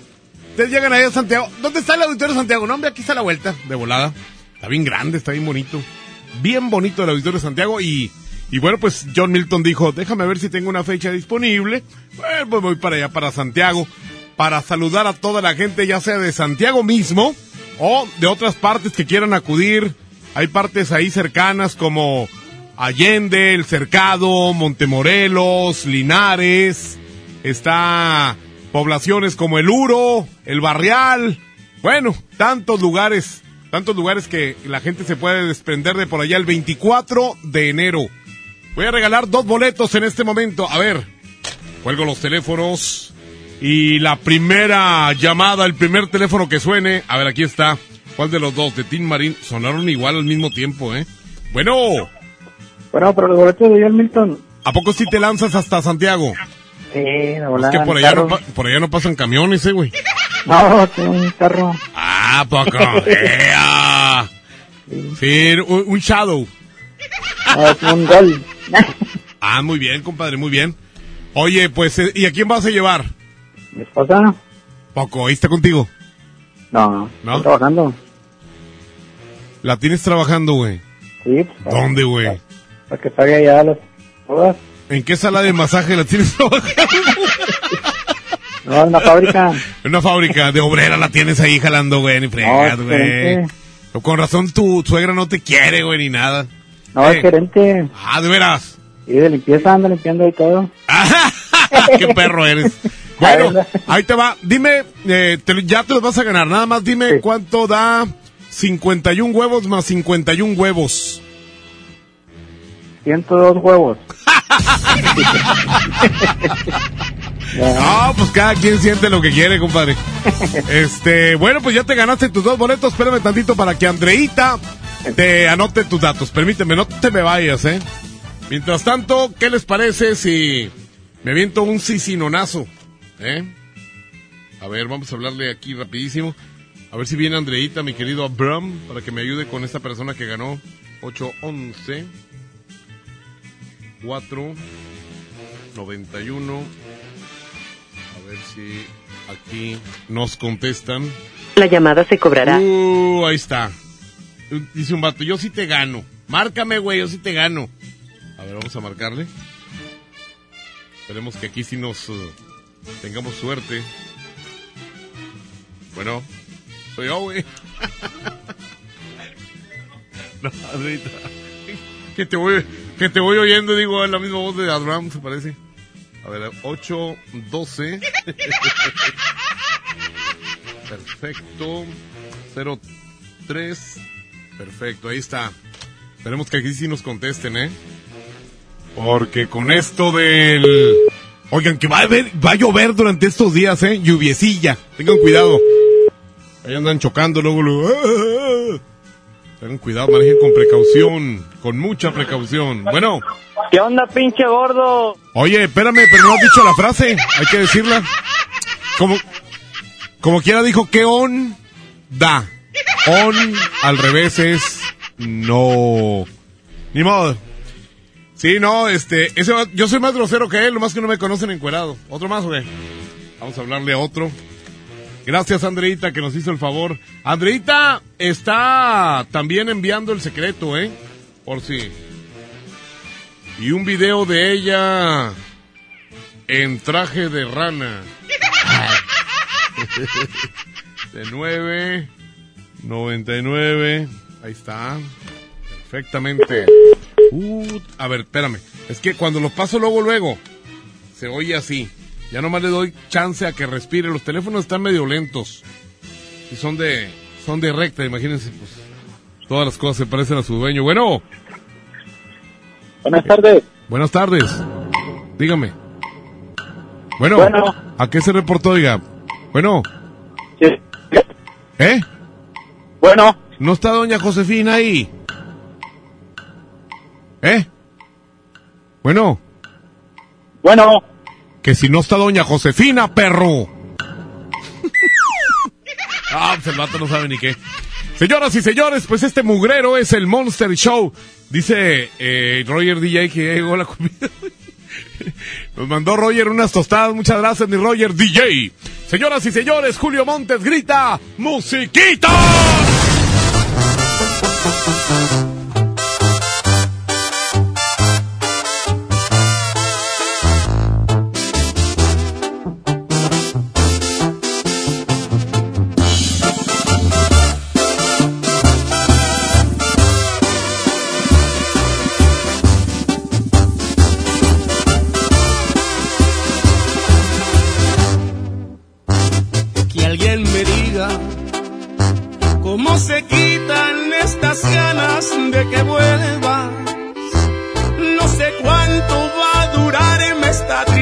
Ustedes llegan allá a Santiago. ¿Dónde está el Auditorio Santiago? No, hombre, aquí está la vuelta, de volada. Está bien grande, está bien bonito. Bien bonito el Auditorio Santiago y, y bueno, pues John Milton dijo, déjame ver si tengo una fecha disponible. Bueno, pues voy para allá, para Santiago, para saludar a toda la gente, ya sea de Santiago mismo o de otras partes que quieran acudir. Hay partes ahí cercanas como Allende, El Cercado, Montemorelos, Linares. Está poblaciones como El Uro, El Barrial. Bueno, tantos lugares, tantos lugares que la gente se puede desprender de por allá el 24 de enero. Voy a regalar dos boletos en este momento. A ver, cuelgo los teléfonos. Y la primera llamada, el primer teléfono que suene. A ver, aquí está. ¿Cuál de los dos? De Tim Marín. Sonaron igual al mismo tiempo, ¿eh? Bueno. Bueno, pero los boletos de John Milton. ¿A poco sí te lanzas hasta Santiago? Sí, de Es que por allá, no, por allá no pasan camiones, eh, güey. No, tengo un carro. Ah, poco. Sí, un, un shadow. No, es un gol. Ah, muy bien, compadre, muy bien. Oye, pues, eh, ¿y a quién vas a llevar? Mi esposa. Poco, ¿ahí está contigo? No, ¿No? estoy trabajando. La tienes trabajando, güey. Sí, pues, ¿Dónde, güey? para que pague allá las todas. ¿En qué sala de masaje la tienes trabajando? No, en la fábrica. En una fábrica de obrera la tienes ahí jalando, güey, ni fregas, No, güey. Con razón tu suegra no te quiere, güey, ni nada. No, Eh, es gerente. Ah, de veras. Y de limpieza, anda limpiando y todo. Qué perro eres. Bueno, ahí te va. Dime, eh, te- ya te los vas a ganar. Nada más dime cuánto da 51 huevos más 51 huevos. 102 huevos. No, pues cada quien siente lo que quiere, compadre. Este, bueno, pues ya te ganaste tus dos boletos. Espérame tantito para que Andreita te anote tus datos. Permíteme, no te me vayas, ¿eh? Mientras tanto, ¿qué les parece si me aviento un sisinonazo? ¿Eh? A ver, vamos a hablarle aquí rapidísimo. A ver si viene Andreita, mi querido Abram, para que me ayude con esta persona que ganó 811 4 91 a ver si aquí nos contestan. La llamada se cobrará. Uh, ahí está. Dice un vato, yo sí te gano. Márcame, güey, yo sí te gano. A ver, vamos a marcarle. Esperemos que aquí sí nos uh, tengamos suerte. Bueno, soy yo, güey. no, Andreita. Que te voy, que te voy oyendo, digo, es la misma voz de Abraham, se parece. A ver, 8, 12. Perfecto. 0, 3. Perfecto, ahí está. Esperemos que aquí sí nos contesten, ¿eh? Porque con esto del... Oigan, que va a, haber- va a llover durante estos días, ¿eh? Lluviecilla. Tengan cuidado. Ahí andan chocando luego, luego. Tengan cuidado, manejen con precaución. Con mucha precaución. Bueno. ¿Qué onda, pinche gordo? Oye, espérame, pero no has dicho la frase. Hay que decirla. Como, como quiera dijo que on da. On al revés es no. Ni modo. Sí, no, este, ese yo soy más grosero que él, nomás que no me conocen encuerado. Otro más, güey. Vamos a hablarle a otro. Gracias, Andreita, que nos hizo el favor. Andreita está también enviando el secreto, ¿eh? Por si. Y un video de ella en traje de rana. De 9, 99. Ahí está. Perfectamente. Uh, a ver, espérame. Es que cuando lo paso luego, luego, se oye así. Ya nomás le doy chance a que respire. Los teléfonos están medio lentos. Y son de, son de recta, imagínense, pues. Todas las cosas se parecen a su dueño. Bueno. Buenas tardes. Buenas tardes. Dígame. Bueno, Bueno. ¿a qué se reportó, oiga? Bueno. Sí. ¿Eh? Bueno. ¿No está doña Josefina ahí? ¿Eh? Bueno. Bueno que si no está doña Josefina, perro. ah, pues no sabe ni qué. Señoras y señores, pues este mugrero es el Monster Show. Dice eh, Roger DJ que ya llegó la comida. Nos mandó Roger unas tostadas. Muchas gracias, mi Roger DJ. Señoras y señores, Julio Montes grita: ¡Musiquita!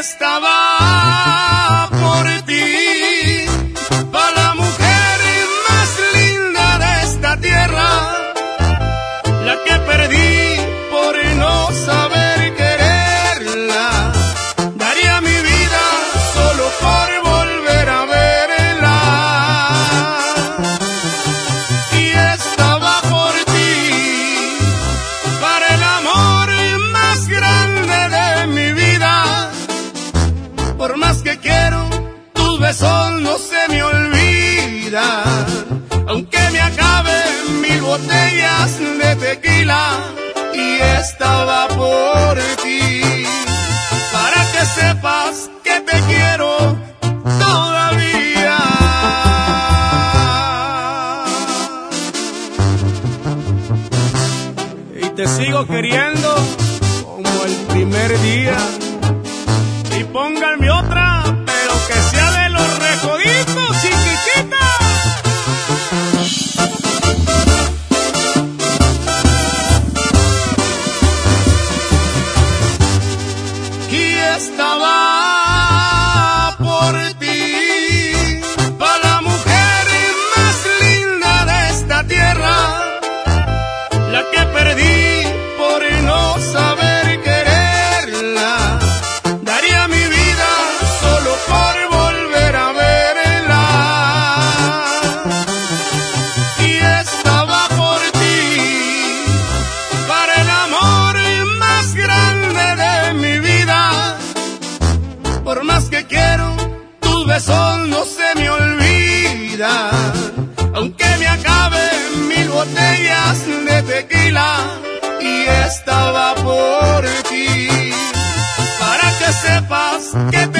estaba de tequila y estaba por ti. Para que sepas que te quiero todavía. Y te sigo queriendo como el primer día. Y ponga el mío que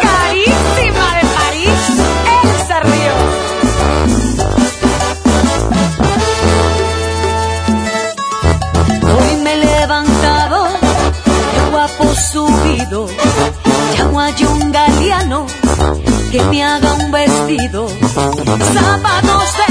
Me haga un vestido, zapatos de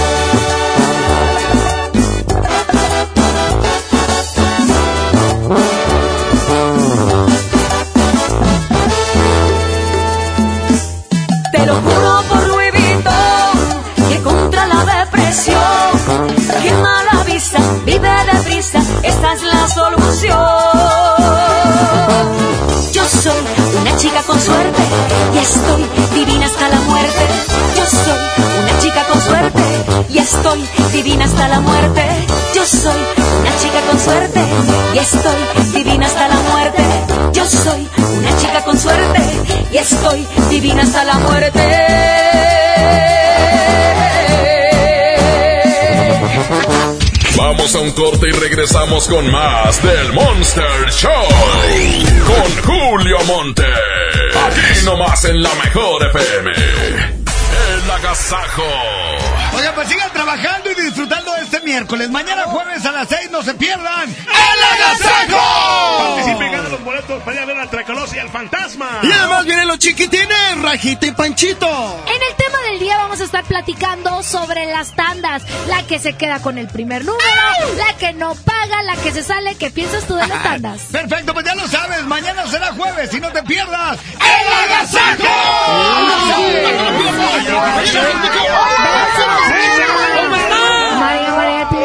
Y estoy divina hasta la muerte. Yo soy una chica con suerte y estoy divina hasta la muerte. Yo soy una chica con suerte y estoy divina hasta la muerte. Vamos a un corte y regresamos con más del Monster Show. Con Julio Monte. Aquí nomás en la mejor FM. El agasajo. Pues sigan trabajando y disfrutando de miércoles. Mañana jueves a las 6 no se pierdan el agasajo. Participen, ganen los boletos para ir a ver al Tracolos y al Fantasma. Y además vienen los chiquitines, Rajita y Panchito. En el tema del día vamos a estar platicando sobre las tandas. La que se queda con el primer número, la que no paga, la que se sale. ¿Qué piensas tú de las tandas? Perfecto, pues ya lo sabes. Mañana será jueves y no te pierdas el agasajo. María pide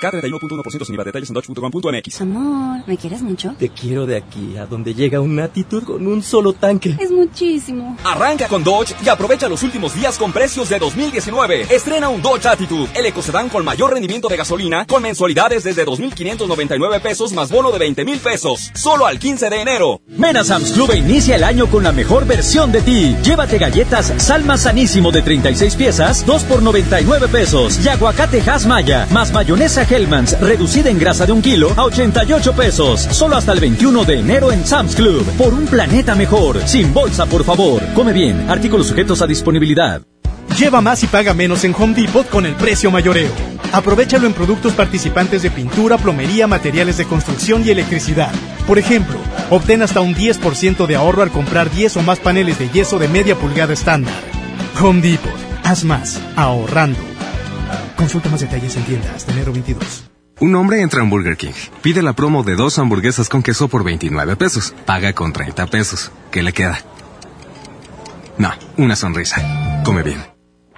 K31.1% sin IVA. Detalles en dodge.com.mx. Amor, ¿me quieres mucho? Te quiero de aquí a donde llega una actitud con un solo tanque. Es muchísimo. Arranca con Dodge y aprovecha los últimos días con precios de 2019. Estrena un Dodge Attitude, el ecocedán con mayor rendimiento de gasolina, con mensualidades desde 2.599 pesos más bono de 20 mil pesos. Solo al 15 de enero. Ven a Sam's Club inicia el año con la mejor versión de ti. Llévate galletas Salma Sanísimo de 36 piezas, 2 por 99 pesos. Y aguacate Hass Maya, más mayonesa Hellmann's, reducida en grasa de un kilo a 88 pesos. Solo hasta el 21 de enero en Sam's Club. Por un planeta mejor. Sin bolsa, por favor. Come bien. Artículos sujetos a disponibilidad. Lleva más y paga menos en Home Depot con el precio mayoreo. Aprovechalo en productos participantes de pintura, plomería, materiales de construcción y electricidad. Por ejemplo, obtén hasta un 10% de ahorro al comprar 10 o más paneles de yeso de media pulgada estándar. Home Depot. Haz más, ahorrando. Consulta más detalles en tienda hasta enero 22. Un hombre entra en Burger King, pide la promo de dos hamburguesas con queso por 29 pesos, paga con 30 pesos. ¿Qué le queda? No, una sonrisa. Come bien.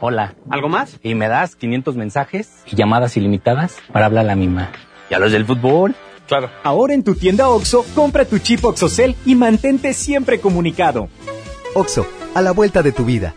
Hola. ¿Algo más? Y me das 500 mensajes y llamadas ilimitadas para hablar a la misma. ¿Y a los del fútbol? Claro. Ahora en tu tienda OXO, compra tu chip OXOCEL y mantente siempre comunicado. OXO, a la vuelta de tu vida.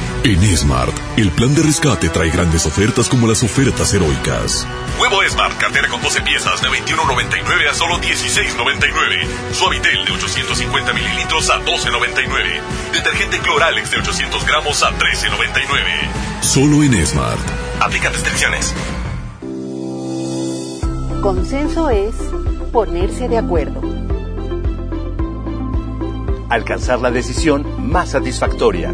En Smart, el plan de rescate trae grandes ofertas como las ofertas heroicas. Huevo Smart, cartera con 12 piezas de 21.99 a solo 16.99. Suavitel de 850 mililitros a 12.99. Detergente Cloralex de 800 gramos a 13.99. Solo en Smart. Aplica restricciones. Consenso es ponerse de acuerdo. Alcanzar la decisión más satisfactoria.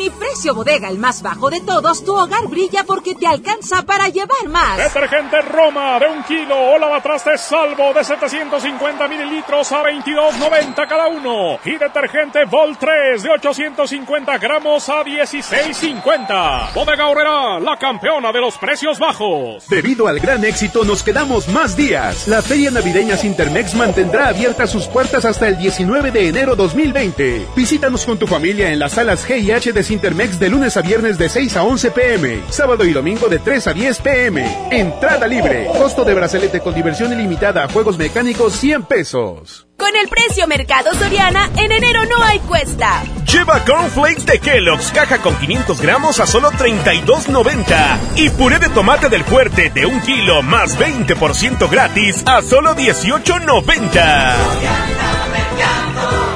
Mi precio bodega, el más bajo de todos, tu hogar brilla porque te alcanza para llevar más. Detergente Roma de un kilo o lavatrastes salvo de 750 mililitros a 22.90 cada uno. Y detergente Vol 3 de 850 gramos a 16.50. Bodega Horrera, la campeona de los precios bajos. Debido al gran éxito, nos quedamos más días. La Feria Navideña Intermex mantendrá abiertas sus puertas hasta el 19 de enero 2020. Visítanos con tu familia en las salas G y H de Sintermex de lunes a viernes de 6 a 11 pm, sábado y domingo de 3 a 10 pm. Entrada libre. Costo de bracelete con diversión ilimitada a juegos mecánicos 100 pesos. Con el precio Mercado Soriana, en enero no hay cuesta. Lleva cornflakes de Kellogg's, caja con 500 gramos a solo 32.90. Y puré de tomate del fuerte de un kilo más 20% gratis a solo 18.90.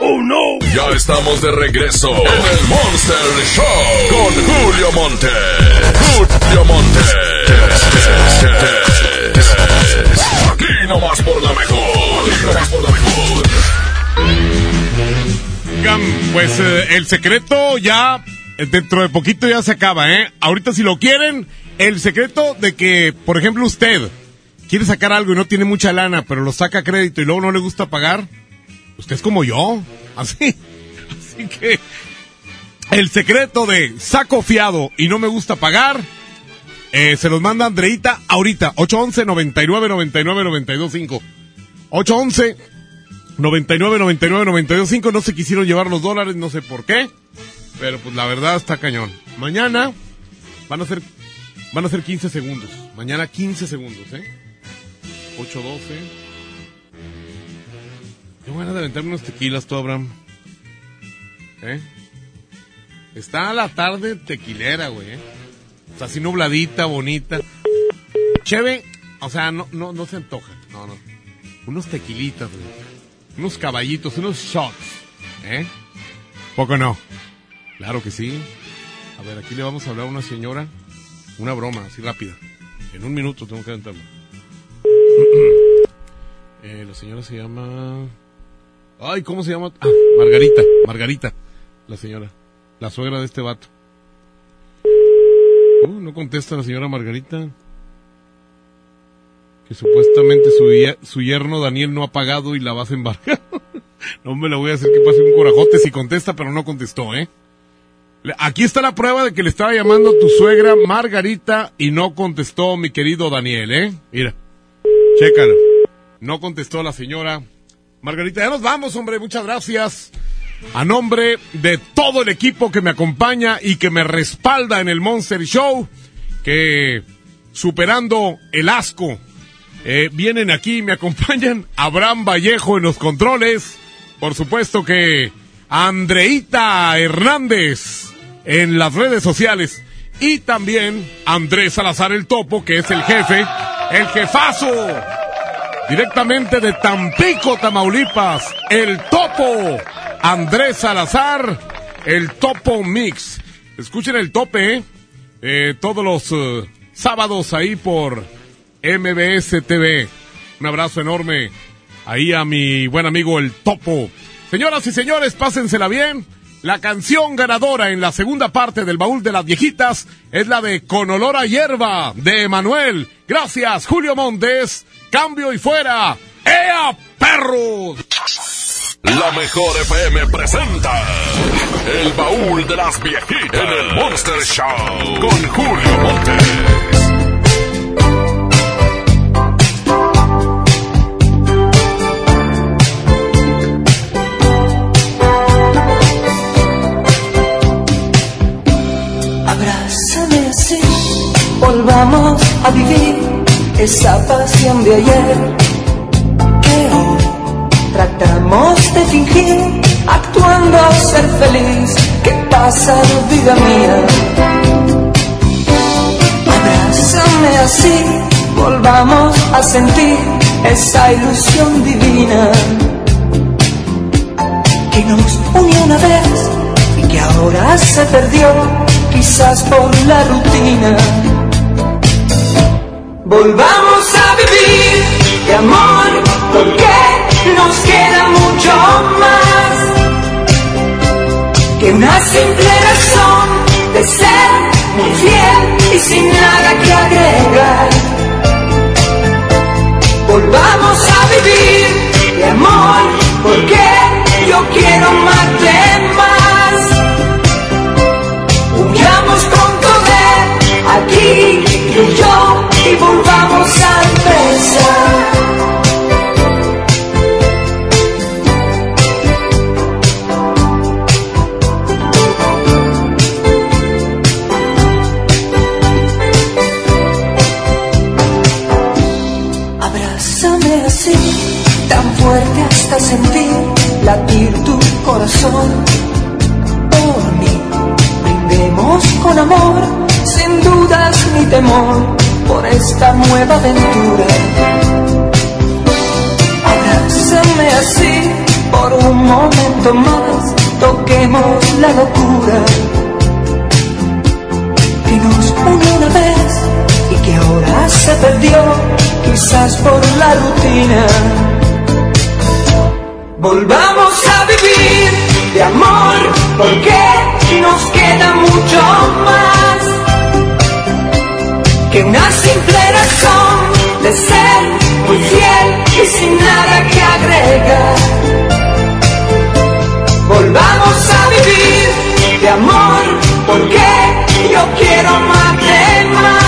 ¡Oh no! Ya estamos de regreso en el Monster Show con Julio Monte. Julio Monte. Aquí nomás por la mejor. Aquí nomás por la mejor. Oigan, pues eh, el secreto ya, eh, dentro de poquito ya se acaba, ¿eh? Ahorita si lo quieren, el secreto de que, por ejemplo, usted quiere sacar algo y no tiene mucha lana, pero lo saca a crédito y luego no le gusta pagar, usted es como yo, así. Así que el secreto de saco fiado y no me gusta pagar, eh, se los manda Andreita ahorita, 811 99 99 925. 811 99 99 925. No se quisieron llevar los dólares, no sé por qué, pero pues la verdad está cañón. Mañana van a ser van a ser 15 segundos. Mañana 15 segundos, ¿eh? 812. Tengo ganas de aventarme unos tequilas, tú, Abraham. ¿Eh? Está la tarde tequilera, güey. ¿eh? O sea, así nubladita, bonita. Cheve, o sea, no, no, no se antoja. No, no. Unos tequilitas, güey. Unos caballitos, unos shots. ¿Eh? Poco no. Claro que sí. A ver, aquí le vamos a hablar a una señora. Una broma, así rápida. En un minuto tengo que aventarlo. Eh, la señora se llama... Ay, ¿cómo se llama? Ah, Margarita, Margarita. La señora. La suegra de este vato. Uh, no contesta la señora Margarita. Que supuestamente su, su yerno Daniel no ha pagado y la vas a embarcar. no me la voy a hacer que pase un corajote si contesta, pero no contestó, ¿eh? Aquí está la prueba de que le estaba llamando tu suegra Margarita y no contestó mi querido Daniel, ¿eh? Mira, chécalo. No contestó la señora Margarita, ya nos vamos, hombre, muchas gracias. A nombre de todo el equipo que me acompaña y que me respalda en el Monster Show, que superando el asco, eh, vienen aquí y me acompañan Abraham Vallejo en los controles, por supuesto que Andreita Hernández en las redes sociales y también Andrés Salazar el Topo, que es el jefe, el jefazo, directamente de Tampico, Tamaulipas, el Topo, Andrés Salazar, el Topo Mix. Escuchen el tope, ¿eh? Eh, todos los eh, sábados ahí por MBS TV. Un abrazo enorme ahí a mi buen amigo el Topo. Señoras y señores, pásensela bien. La canción ganadora en la segunda parte del baúl de las viejitas es la de Con olor a hierba de Emanuel. Gracias, Julio Montes. Cambio y fuera. ¡Ea, perros! La mejor FM presenta El baúl de las viejitas en el Monster Show con Julio Montes. Abrázame así, volvamos a vivir esa pasión de ayer que hoy tratamos de fingir, actuando a ser feliz. ¿Qué pasa, vida mía? Abrázame así, volvamos a sentir esa ilusión divina que nos unió una vez y que ahora se perdió, quizás por la rutina. Volvamos a vivir de amor, porque nos queda mucho más que una simple razón de ser muy fiel y sin nada que agregar. Volvamos a vivir de amor, porque sentir latir tu corazón. Por mí, brindemos con amor, sin dudas ni temor, por esta nueva aventura. Abrázame así, por un momento más, toquemos la locura que nos unió una vez y que ahora se perdió, quizás por la rutina. Volvamos a vivir de amor, porque nos queda mucho más que una simple razón de ser muy fiel y sin nada que agregar. Volvamos a vivir de amor, porque yo quiero amarte más.